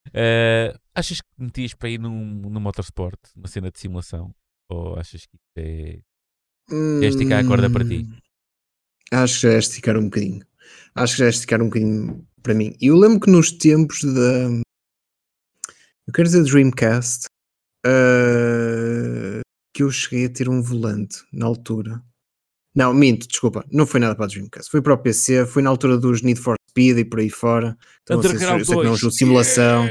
Speaker 1: Uh, achas que metias para ir num, num motorsport, uma cena de simulação? Ou achas que é. Hum, é esticar a corda para ti?
Speaker 3: Acho que já é esticar um bocadinho. Acho que já é esticar um bocadinho para mim. E eu lembro que nos tempos da. Eu quero dizer Dreamcast. Uh, que eu cheguei a ter um volante na altura. Não, minto, desculpa. Não foi nada para a Dreamcast. Foi para o PC. Foi na altura dos Need for Speed e por aí fora.
Speaker 1: Então, sei, sei que não é
Speaker 3: jogo simulação.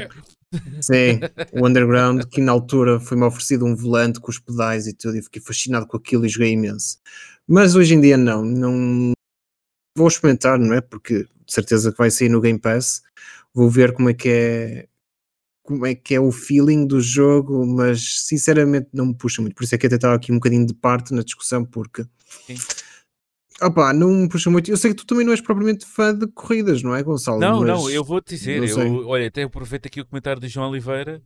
Speaker 3: Sim, o Underground, que na altura foi-me oferecido um volante com os pedais e tudo, e fiquei fascinado com aquilo e joguei imenso. Mas hoje em dia não, não vou experimentar, não é? Porque de certeza que vai sair no Game Pass. Vou ver como é que é como é que é o feeling do jogo, mas sinceramente não me puxa muito. Por isso é que até estava aqui um bocadinho de parte na discussão, porque Sim. Opa, não me puxa muito. Eu sei que tu também não és propriamente fã de corridas, não é, Gonçalo?
Speaker 1: Não, não, eu vou-te dizer. Eu, olha, até aproveito aqui o comentário de João Oliveira,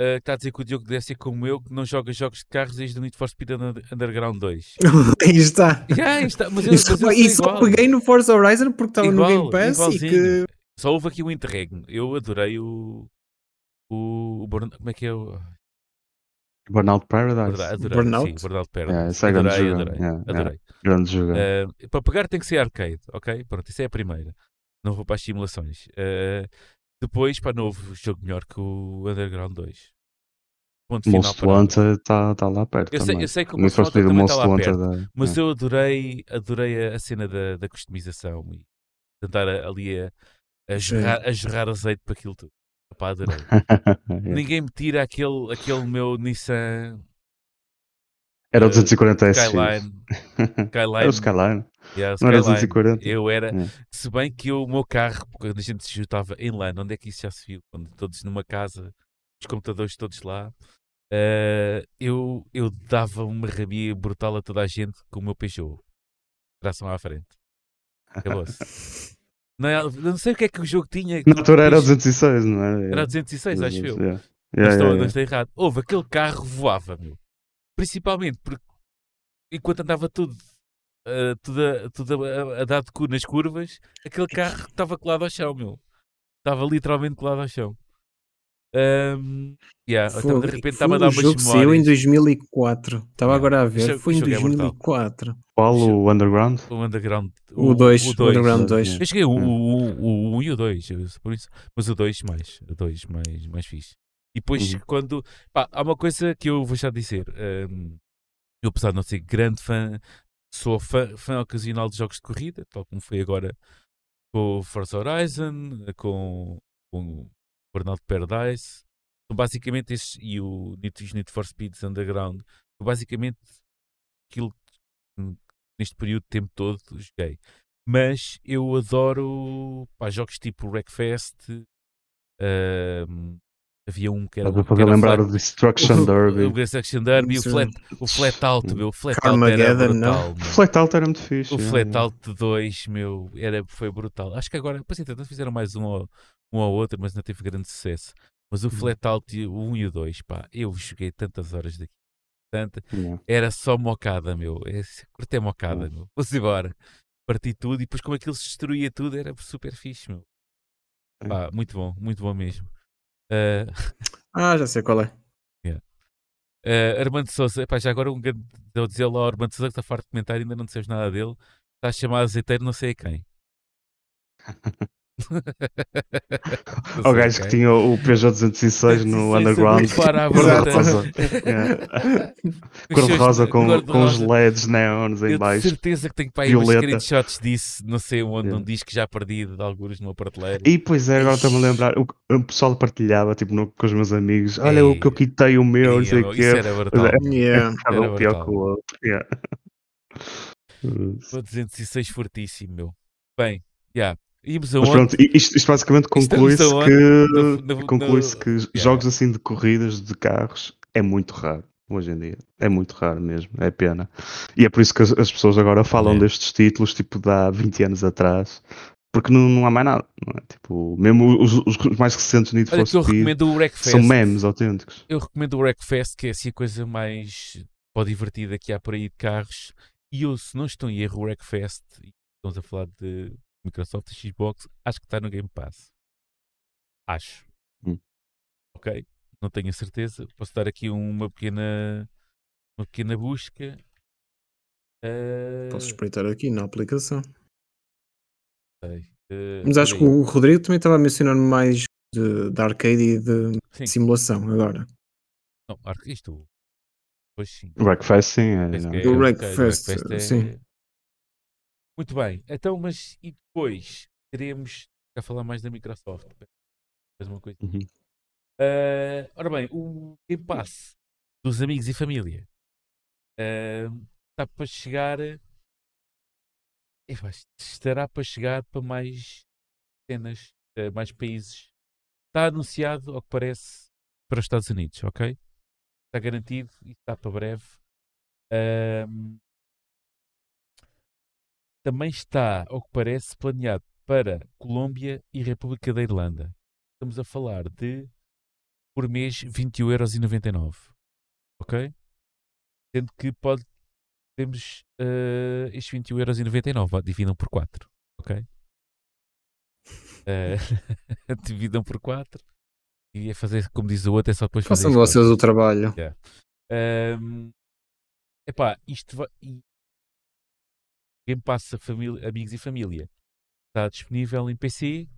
Speaker 1: uh, que está a dizer que o Diogo deve ser como eu, que não joga jogos de carros desde o Need for Speed Underground 2.
Speaker 3: aí está.
Speaker 1: Yeah, aí está. Mas eu,
Speaker 3: isso,
Speaker 1: mas eu
Speaker 3: e só peguei no Forza Horizon porque estava no Game Pass igualzinho. e que...
Speaker 1: Só houve aqui o um interregno. Eu adorei o... O, o como é que é o
Speaker 2: Burnout Paradise.
Speaker 1: Adorei, Burnout? Sim, Burnout Paradise.
Speaker 2: É, é
Speaker 1: adorei, adorei,
Speaker 2: yeah,
Speaker 1: adorei. Yeah.
Speaker 2: Grande jogo.
Speaker 1: Uh, para pegar tem que ser arcade, ok? Pronto, isso é a primeira. Não vou para as simulações. Uh, depois, para novo, jogo melhor que o Underground 2.
Speaker 2: ponto Most final. Wanted está tá lá perto.
Speaker 1: Eu
Speaker 2: sei,
Speaker 1: eu sei que o Most Wanted também está lá perto. Da... Mas é. eu adorei, adorei a cena da, da customização e tentar ali a, a, jorrar, a jorrar azeite para aquilo tudo. Epá, adorei. Ninguém me tira aquele, aquele meu Nissan.
Speaker 2: Era o 240 S.
Speaker 1: Skyline.
Speaker 2: Skyline. Era o Skyline.
Speaker 1: Yeah, Não era 240. Eu era. Yeah. Se bem que eu, o meu carro, quando a gente se juntava em LAN, onde é que isso já se viu? Quando todos numa casa, os computadores todos lá, uh, eu, eu dava uma rabia brutal a toda a gente com o meu Peugeot. Tração à frente. Acabou-se. Não, é, não sei o que é que o jogo tinha.
Speaker 2: Na altura era 206, não
Speaker 1: era? Era 206, acho eu. Yeah. Yeah, estou, yeah, estou errado. Houve aquele carro voava, meu. Principalmente porque enquanto andava tudo, uh, tudo, a, tudo a, a dar de cu nas curvas, aquele carro estava colado ao chão, meu. Estava literalmente colado ao chão. Um, yeah, foi, então de repente estava a dar umas
Speaker 3: jogo saiu em 2004. Estava yeah. agora a ver. foi em 2004. É
Speaker 2: Qual? O Underground?
Speaker 1: O Underground.
Speaker 3: O 2. O, o, Underground 2.
Speaker 1: Eu cheguei o 1 o, o, e o 2. Mas o 2 mais. O 2 mais, mais fixe. E depois, uhum. quando. Pá, há uma coisa que eu vou já dizer. Um, eu, apesar de não ser grande fã, sou fã, fã ocasional de jogos de corrida, tal como foi agora com o Forza Horizon, com, com Burnout Paradise. São basicamente esses, e o Need, Need for Speeds Underground. Basicamente aquilo que neste período de tempo todo joguei. Mas eu adoro pá, jogos tipo Wreckfest, uh, Havia um que era.
Speaker 2: Estava para lembrar o Destruction Derby.
Speaker 1: O, Destruction Derby e o Flat, o flat Out, meu. O Flat Out era brutal. O
Speaker 2: Flat Out era muito fixe.
Speaker 1: O é. Flat Out 2, meu, era, foi brutal. Acho que agora, depois entretanto fizeram mais um ou, um ou outro, mas não teve grande sucesso. Mas o hum. Flat Out, o 1 e o 2, pá, eu joguei tantas horas daqui. Tanta. Era só mocada, meu. É, curtei mocada, meu. Vamos embora. Parti tudo e depois como aquilo se destruía tudo, era super fixe, meu. Pá, muito bom, muito bom mesmo. Uh...
Speaker 3: Ah, já sei qual é.
Speaker 1: Yeah. Uh, Armando Souza, epá, já agora um de dizer lá ao Armando Souza que está farto de comentar ainda não dissemos nada dele. Está chamado azeiteiro não sei a quem.
Speaker 2: o gajo que tinha o Peugeot 206 no Underground. Cor-de-rosa. Cor-de-rosa com, com os LEDs neons em baixo.
Speaker 1: tenho certeza que tenho para aí uns screenshots disso, não sei onde, yeah. um disco já perdido de alguns numa prateleira.
Speaker 2: E pois é, agora estou-me a lembrar. O, o pessoal partilhava tipo, no, com os meus amigos: Olha, Ei, o que eu quitei o meu, não sei o
Speaker 1: que. Isso era brutal. É,
Speaker 2: yeah. era o pior que o outro. Yeah.
Speaker 1: O 206 fortíssimo, meu. Bem, já. Yeah.
Speaker 2: Mas pronto, isto, isto basicamente conclui-se que, conclui que jogos assim de corridas de carros é muito raro hoje em dia. É muito raro mesmo, é pena. E é por isso que as, as pessoas agora falam é. destes títulos tipo de há 20 anos atrás. Porque não, não há mais nada, é? Tipo, mesmo os, os, mais recentes Need for Speed são memes autênticos.
Speaker 1: Eu recomendo o Wreckfest, que é assim a coisa mais pó divertida que há por aí de carros. E eu, se não estou em erro, o Wreckfest, estamos a falar de Microsoft e Xbox, acho que está no Game Pass. Acho. Hum. Ok? Não tenho a certeza. Posso dar aqui uma pequena, uma pequena busca.
Speaker 3: Uh... Posso espreitar aqui na aplicação.
Speaker 1: Uh,
Speaker 3: Mas acho que o Rodrigo também estava a mencionar mais de, de arcade e de sim. simulação agora.
Speaker 1: Não, isto. Pois sim.
Speaker 2: O Wreckfest sim. É,
Speaker 3: é, o Wreckfest, é, sim.
Speaker 1: Muito bem, então, mas e depois queremos já falar mais da Microsoft? Mais uma coisa. Uhum. Uh, ora bem, o Game Pass dos amigos e família uh, está para chegar. Estará para chegar para mais cenas, uh, mais países. Está anunciado, ao que parece, para os Estados Unidos, ok? Está garantido e está para breve. Uh, também está, ao que parece, planeado para Colômbia e República da Irlanda. Estamos a falar de, por mês, 21,99€. Ok? Sendo que pode, temos uh, estes 21,99€, dividam por 4. Ok? Uh, dividam por 4 e é fazer como diz o outro, é só depois
Speaker 3: fazer. Façam vocês o trabalho.
Speaker 1: Yeah. Um, epá, isto vai, Game Pass família, Amigos e Família está disponível em PC,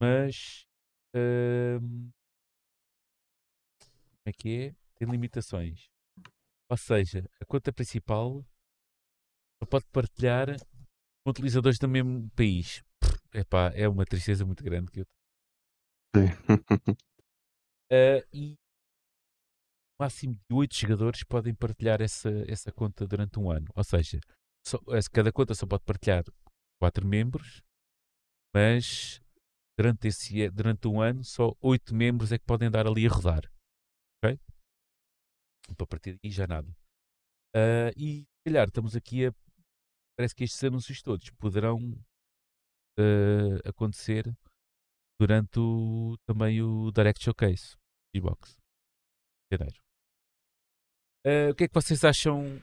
Speaker 1: mas uh, é que é? Tem limitações. Ou seja, a conta principal só pode partilhar com utilizadores do mesmo país. Epá, é uma tristeza muito grande que eu tenho. uh, e máximo de 8 jogadores podem partilhar essa, essa conta durante um ano. Ou seja, só, cada conta só pode partilhar 4 membros, mas durante, esse, durante um ano só 8 membros é que podem dar ali a rodar. Ok? Então, a partir daí já nada. Uh, e se calhar estamos aqui a. Parece que estes anúncios todos poderão uh, acontecer durante o, também o Direct Showcase Xbox. Janeiro. Uh, o que é que vocês acham?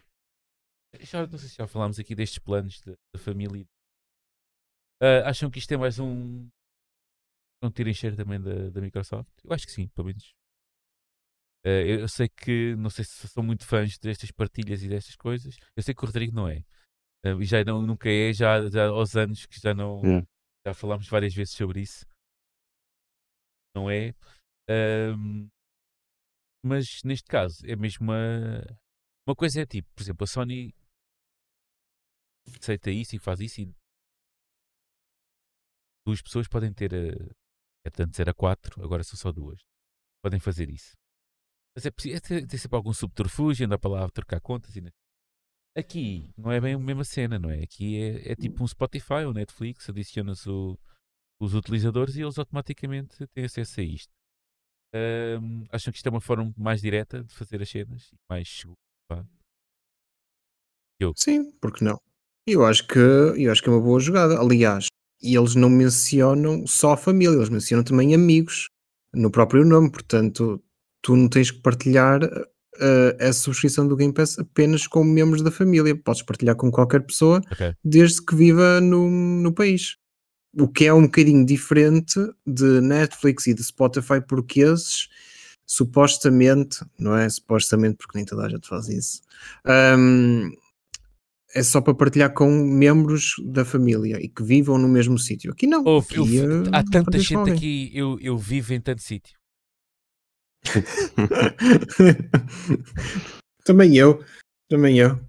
Speaker 1: Já, não sei se já falámos aqui destes planos da família. Uh, acham que isto é mais um. Um tiro em cheiro também da, da Microsoft? Eu acho que sim, pelo menos. Uh, eu sei que, não sei se são muito fãs destas partilhas e destas coisas. Eu sei que o Rodrigo não é. Uh, e já não, nunca é, já, já aos anos que já não. Yeah. Já falámos várias vezes sobre isso. Não é. Um, mas neste caso é mesmo uma. Uma coisa é tipo, por exemplo, a Sony aceita isso e faz isso e duas pessoas podem ter. É tanto ser a quatro, agora são só duas. Podem fazer isso. Mas é preciso. É ter, sempre algum subterfúgio, andar para lá trocar contas. E... Aqui não é bem a mesma cena, não é? Aqui é, é tipo um Spotify ou Netflix, adicionas o, os utilizadores e eles automaticamente têm acesso a isto. Um, acham que isto é uma forma mais direta de fazer as cenas? Mais segura?
Speaker 3: Sim, porque não? Eu acho que eu acho que é uma boa jogada. Aliás, e eles não mencionam só a família, eles mencionam também amigos no próprio nome, portanto, tu não tens que partilhar uh, a subscrição do Game Pass apenas com membros da família, podes partilhar com qualquer pessoa okay. desde que viva no, no país. O que é um bocadinho diferente de Netflix e de Spotify portugueses, supostamente, não é? Supostamente, porque nem toda a gente faz isso. Um, é só para partilhar com membros da família e que vivam no mesmo sítio. Aqui não.
Speaker 1: aqui eu, há tanta gente aqui, eu, eu vivo em tanto sítio.
Speaker 3: também eu, também eu.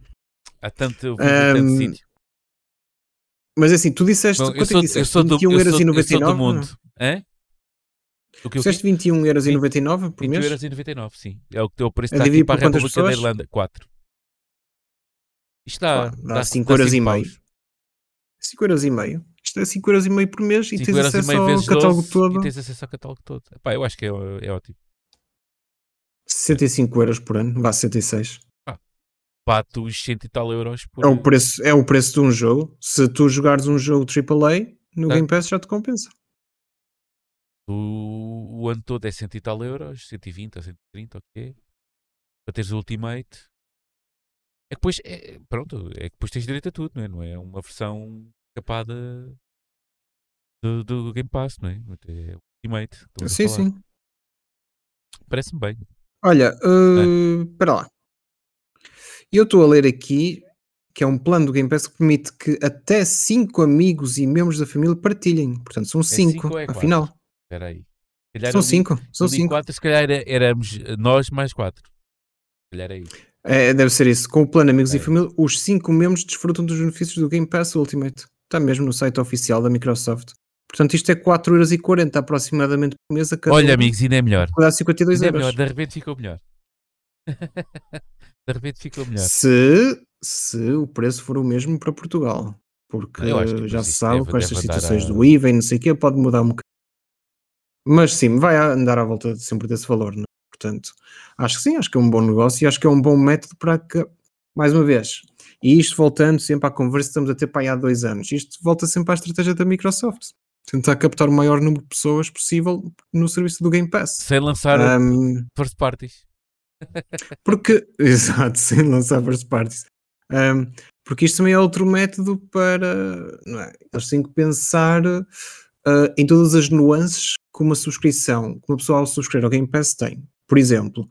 Speaker 1: Há tanto, eu vivo um, em tanto sítio.
Speaker 3: Mas assim, tu disseste, Bom, quanto é sou, é que disseste? Eu sou do, 21 euros e 99? Eu sou do mundo.
Speaker 1: É?
Speaker 3: O que disseste 21 euros e 99 por mês? 21
Speaker 1: euros e 99, sim. É o que o preço é aqui para a República da Irlanda. 4. Isto dá,
Speaker 3: dá, dá 5 euros e meio. 5 euros e meio. Isto é 5 euros e meio por mês e tens acesso ao catálogo todo.
Speaker 1: E tens acesso ao catálogo todo. Epá, eu acho que é, é ótimo.
Speaker 3: 65 euros por ano, vá 66.
Speaker 1: Ah, pato os 100 e tal euros
Speaker 3: por é o preço É o preço de um jogo. Se tu jogares um jogo AAA, no é. Game Pass já te compensa.
Speaker 1: O, o ano todo é 100 e tal euros, 120 ou 130, ok? Para teres o Ultimate. É que depois, é, pronto, é que depois tens direito a tudo, não é? Não é uma versão capada do, do Game Pass, não é? É Ultimate.
Speaker 3: Sim, sim.
Speaker 1: Parece-me bem.
Speaker 3: Olha, uh, espera lá. Eu estou a ler aqui que é um plano do Game Pass que permite que até 5 amigos e membros da família partilhem. Portanto, são 5, é afinal.
Speaker 1: Espera aí.
Speaker 3: São 5. São 5.
Speaker 1: Se calhar éramos nós mais 4. Se calhar é isso.
Speaker 3: É, deve ser isso. Com o plano Amigos é. e Família, os 5 membros desfrutam dos benefícios do Game Pass Ultimate. Está mesmo no site oficial da Microsoft. Portanto, isto é 4,40€ aproximadamente por mês a cada
Speaker 1: Olha, amigos, ainda é melhor.
Speaker 3: Dá 52 ainda
Speaker 1: é melhor, de repente ficou melhor. de repente ficou melhor.
Speaker 3: Se, se o preço for o mesmo para Portugal. Porque já se sabe com estas situações a... do IVA e não sei o quê, pode mudar um bocadinho. Mas sim, vai andar à volta sempre desse valor. Não? Portanto, acho que sim, acho que é um bom negócio e acho que é um bom método para que, mais uma vez, e isto voltando sempre à conversa, estamos a ter para aí há dois anos, isto volta sempre à estratégia da Microsoft tentar captar o maior número de pessoas possível no serviço do Game Pass.
Speaker 1: Sem lançar um, first parties.
Speaker 3: porque, exato, sem lançar first parties. Um, porque isto também é outro método para. Não é? Eles têm que pensar uh, em todas as nuances que uma subscrição, que uma pessoa ao subscrever ao Game Pass tem. Por exemplo,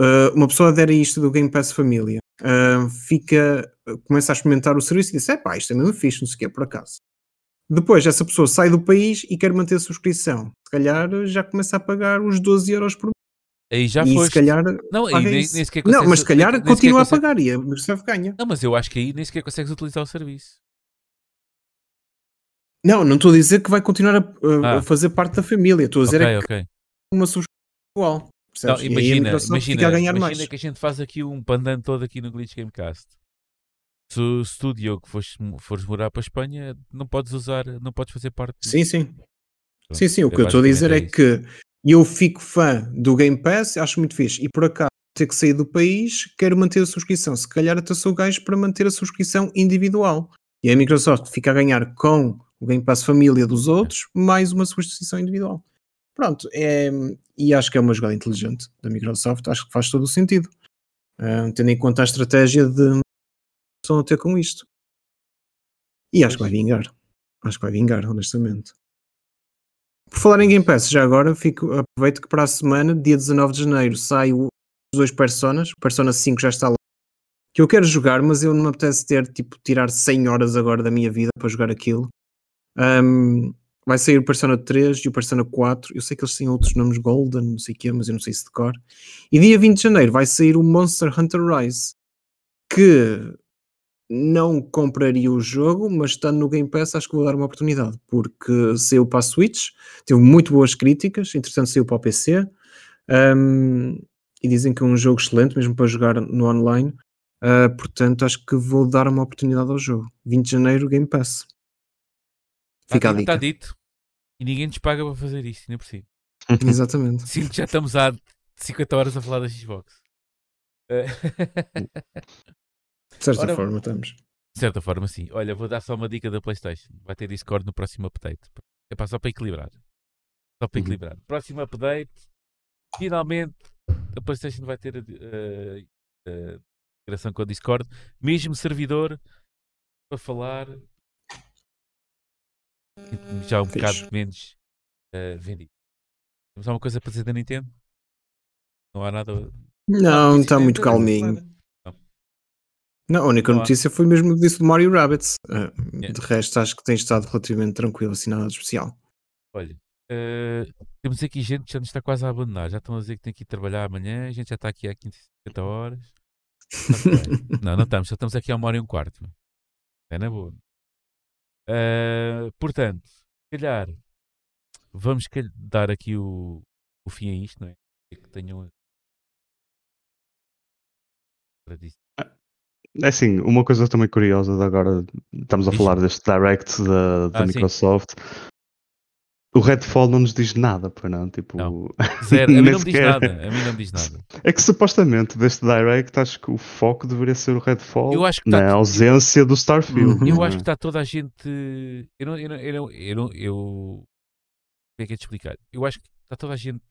Speaker 3: uh, uma pessoa adere a isto do Game Pass Família, uh, fica, começa a experimentar o serviço e diz: é pá, isto é mesmo fixe, não sei o que é por acaso. Depois, essa pessoa sai do país e quer manter a subscrição. Se calhar já começa a pagar os 12 euros por mês.
Speaker 1: Aí já
Speaker 3: e
Speaker 1: foste.
Speaker 3: se calhar.
Speaker 1: Não, aí nem, nem sequer
Speaker 3: consegues, Não, mas se calhar
Speaker 1: nem,
Speaker 3: continua nem a pagar e a Microsoft ganha.
Speaker 1: Não, mas eu acho que aí nem sequer consegues utilizar o serviço.
Speaker 3: Não, não estou a dizer que vai continuar a, a, ah. fazer parte da família. Estou a dizer
Speaker 1: okay,
Speaker 3: é
Speaker 1: okay.
Speaker 3: uma subscrição igual.
Speaker 1: Não, imagina, imagina, imagina mais. que a gente faz aqui um pandan todo aqui no Glitch Gamecast. Se, se tu, Diogo, fores, fores morar para a Espanha, não podes usar, não podes fazer parte.
Speaker 3: Sim, sim. Pronto, sim, sim. O que eu estou a dizer é, é que eu fico fã do Game Pass, acho muito fixe. E por acaso ter que sair do país, quero manter a subscrição. Se calhar até sou gajo para manter a subscrição individual. E a Microsoft fica a ganhar com o Game Pass família dos outros, mais uma subscrição individual. Pronto, é, e acho que é uma jogada inteligente da Microsoft, acho que faz todo o sentido, uh, tendo em conta a estratégia de estão a ter com isto. E acho que vai vingar. Acho que vai vingar, honestamente. Por falar em Game Pass, já agora fico, aproveito que para a semana, dia 19 de janeiro, sai os dois Personas, Persona 5 já está lá, que eu quero jogar, mas eu não me apetece ter, tipo, tirar 100 horas agora da minha vida para jogar aquilo. Um, vai sair o Persona 3 e o Persona 4. Eu sei que eles têm outros nomes, Golden, não sei o quê, mas eu não sei se decor. E dia 20 de janeiro vai sair o Monster Hunter Rise, que não compraria o jogo, mas estando no Game Pass acho que vou dar uma oportunidade, porque saiu para a Switch, teve muito boas críticas, entretanto saiu para o PC, um, e dizem que é um jogo excelente, mesmo para jogar no online. Uh, portanto, acho que vou dar uma oportunidade ao jogo. 20 de janeiro, Game Pass.
Speaker 1: Fica está, a dica. Está dito. E ninguém nos paga para fazer isto, nem por si.
Speaker 3: Exatamente.
Speaker 1: Sinto que já estamos há 50 horas a falar da Xbox.
Speaker 3: De certa Ora, forma, estamos.
Speaker 1: De certa forma, sim. Olha, vou dar só uma dica da PlayStation. Vai ter Discord no próximo update. É só para equilibrar. Só para uhum. equilibrar. Próximo update. Finalmente, a PlayStation vai ter a integração com o Discord. Mesmo servidor para falar já um bocado menos uh, vendido. Temos alguma coisa para dizer da Nintendo? Não há nada.
Speaker 3: Não, está muito calminho. Não. não, a única não notícia há. foi mesmo disso do Mario Rabbits. Uh, yeah. De resto, acho que tem estado relativamente tranquilo, assim, nada especial.
Speaker 1: Olha, uh, temos aqui gente que já nos está quase a abandonar. Já estão a dizer que tem que ir trabalhar amanhã. A gente já está aqui há 15, 50 horas. não, não estamos. Já estamos aqui há uma hora e um quarto. É na boa. Uh, portanto, se calhar vamos dar aqui o, o fim a isto, não é? Que tenham
Speaker 2: é assim, uma coisa também curiosa de agora, estamos a falar deste Direct da, da ah, Microsoft. Sim o Redfall não nos diz nada, pois não? Tipo,
Speaker 1: não. Zero. A mim não me diz nada. A mim não me diz nada.
Speaker 2: É que supostamente deste Direct acho que o foco deveria ser o Redfall
Speaker 1: eu acho que
Speaker 2: na tá ausência do Starfield.
Speaker 1: Eu acho que está toda a gente. Eu não, eu não, eu não, eu, não, eu... Como é que é de explicar? Eu acho que está toda a gente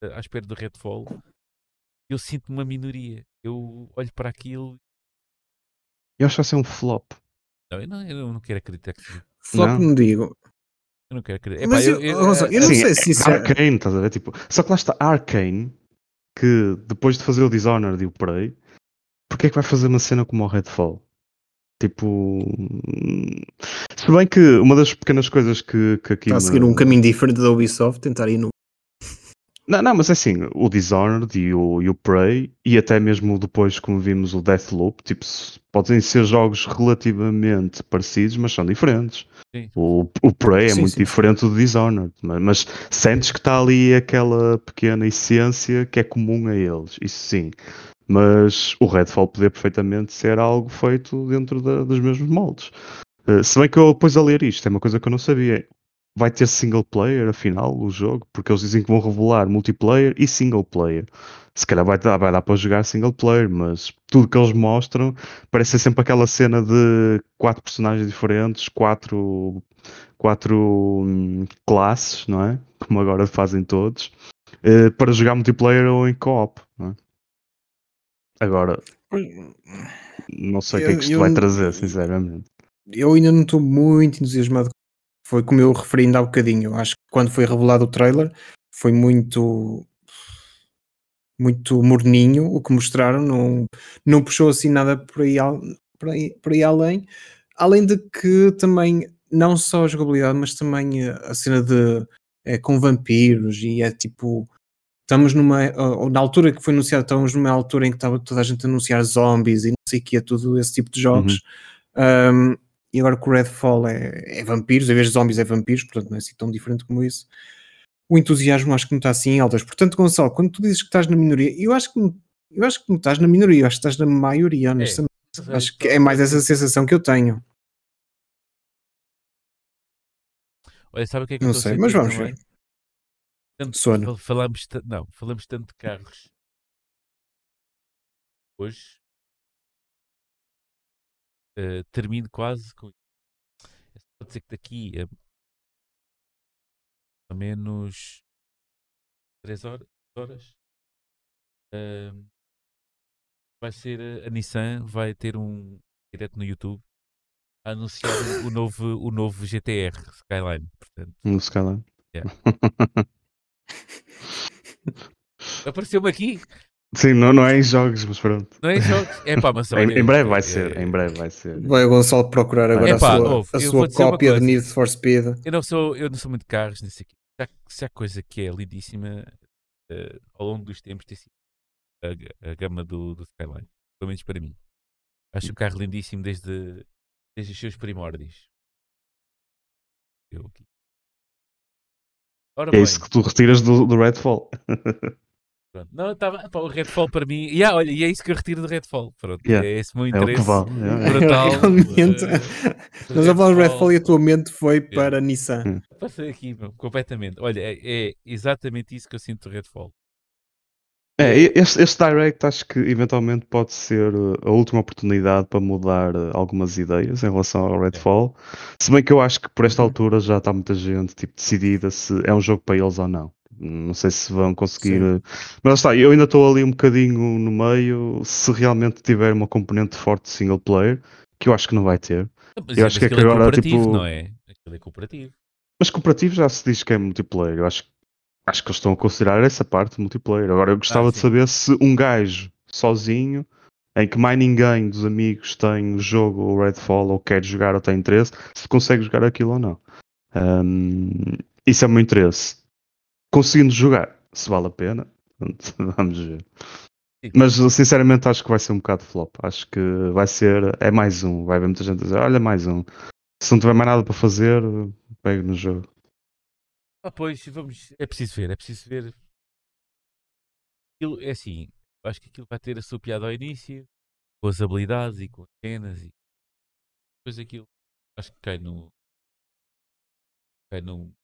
Speaker 1: à espera do Redfall. Eu sinto uma minoria. Eu olho para aquilo.
Speaker 2: Eu acho que vai ser um flop.
Speaker 1: Não, eu não, eu não quero acreditar que seja.
Speaker 3: Flop não, não digo.
Speaker 1: Eu não quero acreditar.
Speaker 3: Mas eu, eu, eu, eu não assim, sei se isso
Speaker 2: é... Arcane, estás a ver? Tipo, só que lá está Arcane, que depois de fazer o Dishonored e o Prey, porque é que vai fazer uma cena como o Redfall? Tipo. Se bem que uma das pequenas coisas que, que aqui.
Speaker 3: Está a seguir me... um caminho diferente da Ubisoft, tentar ir no.
Speaker 2: Não, não, mas é assim, o Dishonored e o, e o Prey, e até mesmo depois, como vimos, o Deathloop, tipo, podem ser jogos relativamente parecidos, mas são diferentes. O, o Prey é sim, muito sim. diferente do Dishonored, mas, mas sentes que está ali aquela pequena essência que é comum a eles, isso sim. Mas o Redfall poderia perfeitamente ser algo feito dentro da, dos mesmos moldes. Uh, se bem que eu depois a ler isto, é uma coisa que eu não sabia vai ter single player afinal o jogo, porque eles dizem que vão revelar multiplayer e single player. Se calhar vai dar, vai dar para jogar single player, mas tudo que eles mostram parece ser sempre aquela cena de quatro personagens diferentes, quatro, quatro hum, classes, não é? Como agora fazem todos, eh, para jogar multiplayer ou em co-op, não é? Agora, não sei o que é que isto eu, vai trazer, sinceramente.
Speaker 3: Eu ainda não estou muito entusiasmado foi como eu referi ainda há bocadinho. Acho que quando foi revelado o trailer foi muito muito morninho o que mostraram, não, não puxou assim nada por aí, por, aí, por aí além. Além de que também, não só a jogabilidade, mas também a cena de é, com vampiros e é tipo estamos numa. Ou na altura que foi anunciado, estávamos numa altura em que estava toda a gente a anunciar zombies e não sei o que, tudo esse tipo de jogos. Uhum. Um, e agora que o Redfall é, é vampiros, em vez de zombies é vampiros, portanto não é assim tão diferente como isso. O entusiasmo acho que não está assim em altas. Portanto, Gonçalo, quando tu dizes que estás na minoria, eu acho que eu acho que não estás na minoria, eu acho que estás na maioria, é, honestamente. É, acho que é mais essa sensação que eu tenho.
Speaker 1: Olha, sabe o que é que
Speaker 3: não sei, mas vamos ver.
Speaker 1: Tanto, Sono. Falamos, não, falamos tanto de carros hoje. Uh, termino quase com Pode ser que daqui a, a menos 3 horas, horas uh, vai ser a Nissan vai ter um direto no YouTube a anunciar o novo, o novo GTR Skyline. Portanto,
Speaker 2: no Skyline.
Speaker 1: Yeah. Apareceu-me aqui.
Speaker 2: Sim, não, não é em jogos, mas pronto.
Speaker 1: Não é em jogos. É pá, mas
Speaker 2: em, em breve vai ser, é, em breve vai ser.
Speaker 3: Vai o Gonçalo procurar agora a sua, ouve, a sua cópia de Need for Speed.
Speaker 1: Eu não sou, eu não sou muito de carros nesse aqui. Se há coisa que é lindíssima uh, ao longo dos tempos tem sido a, a gama do, do Skyline. Pelo menos para mim. Acho o carro lindíssimo desde, desde os seus primórdios. Eu aqui.
Speaker 2: Ora é bem. isso que tu retiras do, do Redfall.
Speaker 1: Pronto. Não, tava, pá, o Redfall para mim. Yeah, olha, e é isso que eu retiro do Redfall. Pronto, yeah. É esse meu interesse. É o que vale. Yeah. Brutal.
Speaker 3: Realmente. Uh, Nós a falar do Redfall e a tua mente foi yeah. para Nissan.
Speaker 1: Hum. Passei aqui, meu, completamente. Olha, é, é, exatamente isso que eu sinto do Redfall.
Speaker 2: É, este, este Direct acho que eventualmente pode ser uh, a última oportunidade para mudar uh, algumas ideias em relação ao Redfall. Se bem que eu acho que por esta uhum. altura já está muita gente tipo, decidida se é um jogo para eles ou não. Não sei se vão conseguir. Sim. Uh, mas está, eu ainda estou ali um bocadinho no meio. Se realmente tiver uma componente forte de single player, que eu acho que não vai ter.
Speaker 1: Mas eu acho que, é que agora é tipo. Não é? Aquilo é cooperativo.
Speaker 2: Mas cooperativo já se diz que é multiplayer. Eu acho que acho que eles estão a considerar essa parte multiplayer. Agora eu gostava ah, de saber se um gajo sozinho, em que mais ninguém dos amigos tem o jogo ou Redfall ou quer jogar ou tem interesse, se consegue jogar aquilo ou não. Um, isso é o meu interesse. Conseguindo jogar, se vale a pena, vamos ver. Mas sinceramente acho que vai ser um bocado flop. Acho que vai ser. É mais um. Vai haver muita gente a dizer: olha, mais um. Se não tiver mais nada para fazer, pegue no jogo.
Speaker 1: Ah, pois, vamos. É preciso ver, é preciso ver. Aquilo, é assim, acho que aquilo vai ter a sua piada ao início, com as habilidades e com as cenas e depois aquilo acho que cai no. cai no.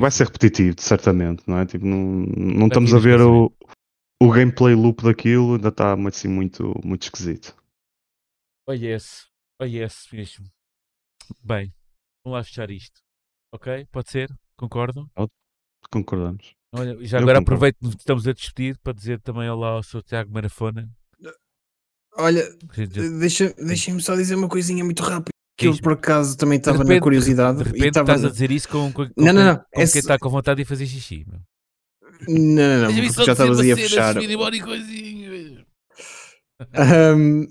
Speaker 2: Vai ser repetitivo, certamente, não é? Tipo, não, não estamos a ver o, o gameplay loop daquilo, ainda está assim, muito, muito esquisito.
Speaker 1: Olha esse, olha esse mesmo. Bem, vamos lá fechar isto. Ok? Pode ser? Concordam?
Speaker 2: Concordamos.
Speaker 1: Olha, já agora aproveito que estamos a despedir para dizer também olá ao Sr. Tiago Marafona.
Speaker 3: Olha, deixa, deixa-me só dizer uma coisinha muito rápida. Que eu por acaso também estava na curiosidade.
Speaker 1: De repente
Speaker 3: estava...
Speaker 1: estás a dizer isso com, com, com
Speaker 3: não, não, não.
Speaker 1: com Esse... quem está com vontade de fazer xixi. Meu.
Speaker 3: Não, não, não. já estavas aí a fechar. um,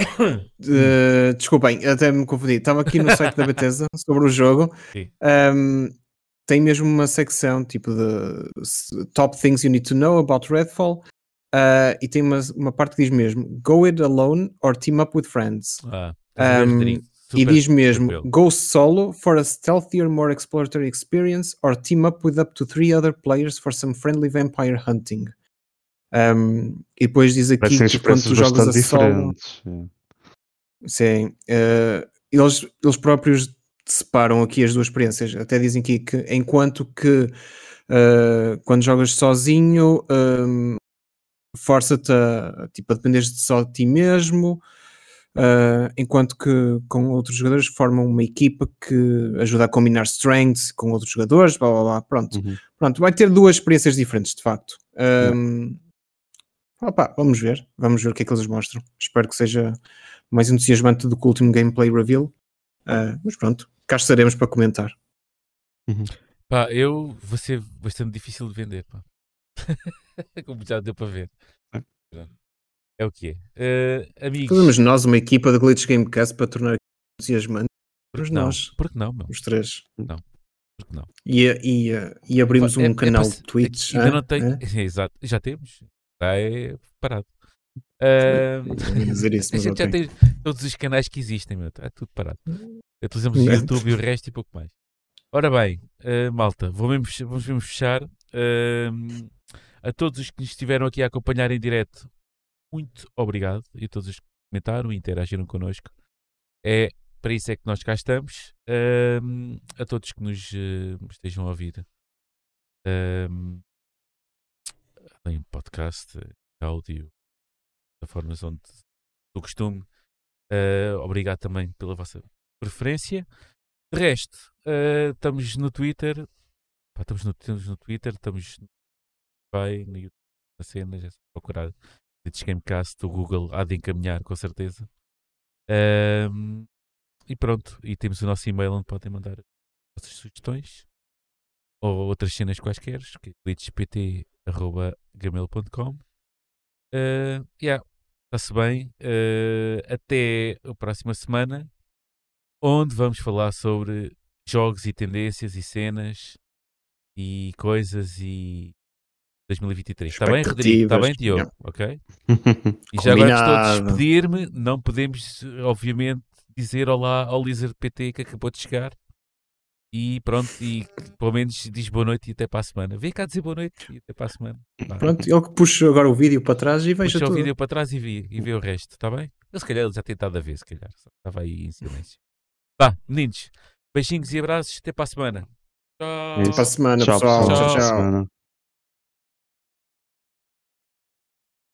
Speaker 3: uh, desculpem, até me confundi. Estava aqui no site da Bethesda sobre o jogo. Um, tem mesmo uma secção tipo de Top Things You Need to Know About Redfall. Uh, e tem uma, uma parte que diz mesmo Go it alone or team up with friends. Ah, um, e diz mesmo Go solo for a stealthier, more exploratory experience or team up with up to three other players for some friendly vampire hunting. Um, e depois diz aqui que quando tu jogas a solo. Sim, uh, eles, eles próprios separam aqui as duas experiências. Até dizem aqui que enquanto que uh, quando jogas sozinho um, força-te a, tipo, a depender só de ti mesmo. Uh, enquanto que com outros jogadores formam uma equipa que ajuda a combinar strengths com outros jogadores, blá blá blá. Pronto, uhum. pronto, vai ter duas experiências diferentes de facto. Um, Opa, vamos ver, vamos ver o que é que eles mostram. Espero que seja mais entusiasmante do que o último gameplay reveal. Uh, mas pronto, cá estaremos para comentar.
Speaker 1: Uhum. Pá, eu vou ser bastante difícil de vender, pá. Como já deu para ver. É o que é. Uh, amigos.
Speaker 3: Fazemos nós uma equipa de Glitch Gamecast para tornar entusiasmante.
Speaker 1: Porque não? Nós. Porque não, meu?
Speaker 3: Os três.
Speaker 1: Não. Porque não?
Speaker 3: E, e, e abrimos um é, canal é, de Twitch.
Speaker 1: Ainda não tem. É? Exato, já temos. Já é parado. Uh, dizer isso, a gente já tem todos os canais que existem, meu. É tudo parado. Utilizamos o YouTube e o resto e pouco mais. Ora bem, uh, malta, vamos, vamos mesmo fechar. Uh, a todos os que nos estiveram aqui a acompanhar em direto, muito obrigado. E a todos os que comentaram e interagiram connosco. É para isso é que nós cá estamos. Uh, a todos que nos uh, estejam a ouvir. Uh, além podcast, áudio, plataformas onde do costume. Uh, obrigado também pela vossa preferência. De resto, uh, estamos no Twitter. Pá, estamos, no, estamos no Twitter, estamos no Spotify, no YouTube, na cena, já procurar Glitch Gamecast, o Google há de encaminhar com certeza. Uh, e pronto, e temos o nosso e-mail onde podem mandar as vossas sugestões ou outras cenas quaisquer, que é glitchpt.gmail.com. Uh, yeah, está-se bem. Uh, até a próxima semana, onde vamos falar sobre jogos e tendências e cenas e coisas e 2023. Está bem, Rodrigo? Está bem, Diogo? Yeah. Ok? E já agora estou a despedir-me. Não podemos, obviamente, dizer olá ao Lizard PT que acabou de chegar. E pronto, e pelo menos diz boa noite e até para a semana. Vem cá dizer boa noite e até para a semana.
Speaker 3: Vai. Pronto, ele que puxa agora o vídeo para trás e veja
Speaker 1: puxa tudo. o vídeo para trás e vê, e vê o resto, está bem? Eu se calhar ele já tem estado a ver, se calhar. Estava aí em silêncio. Vá, meninos, beijinhos e abraços, até para a semana.
Speaker 3: Tchau. Até para a semana, tchau, pessoal. Tchau, tchau. tchau.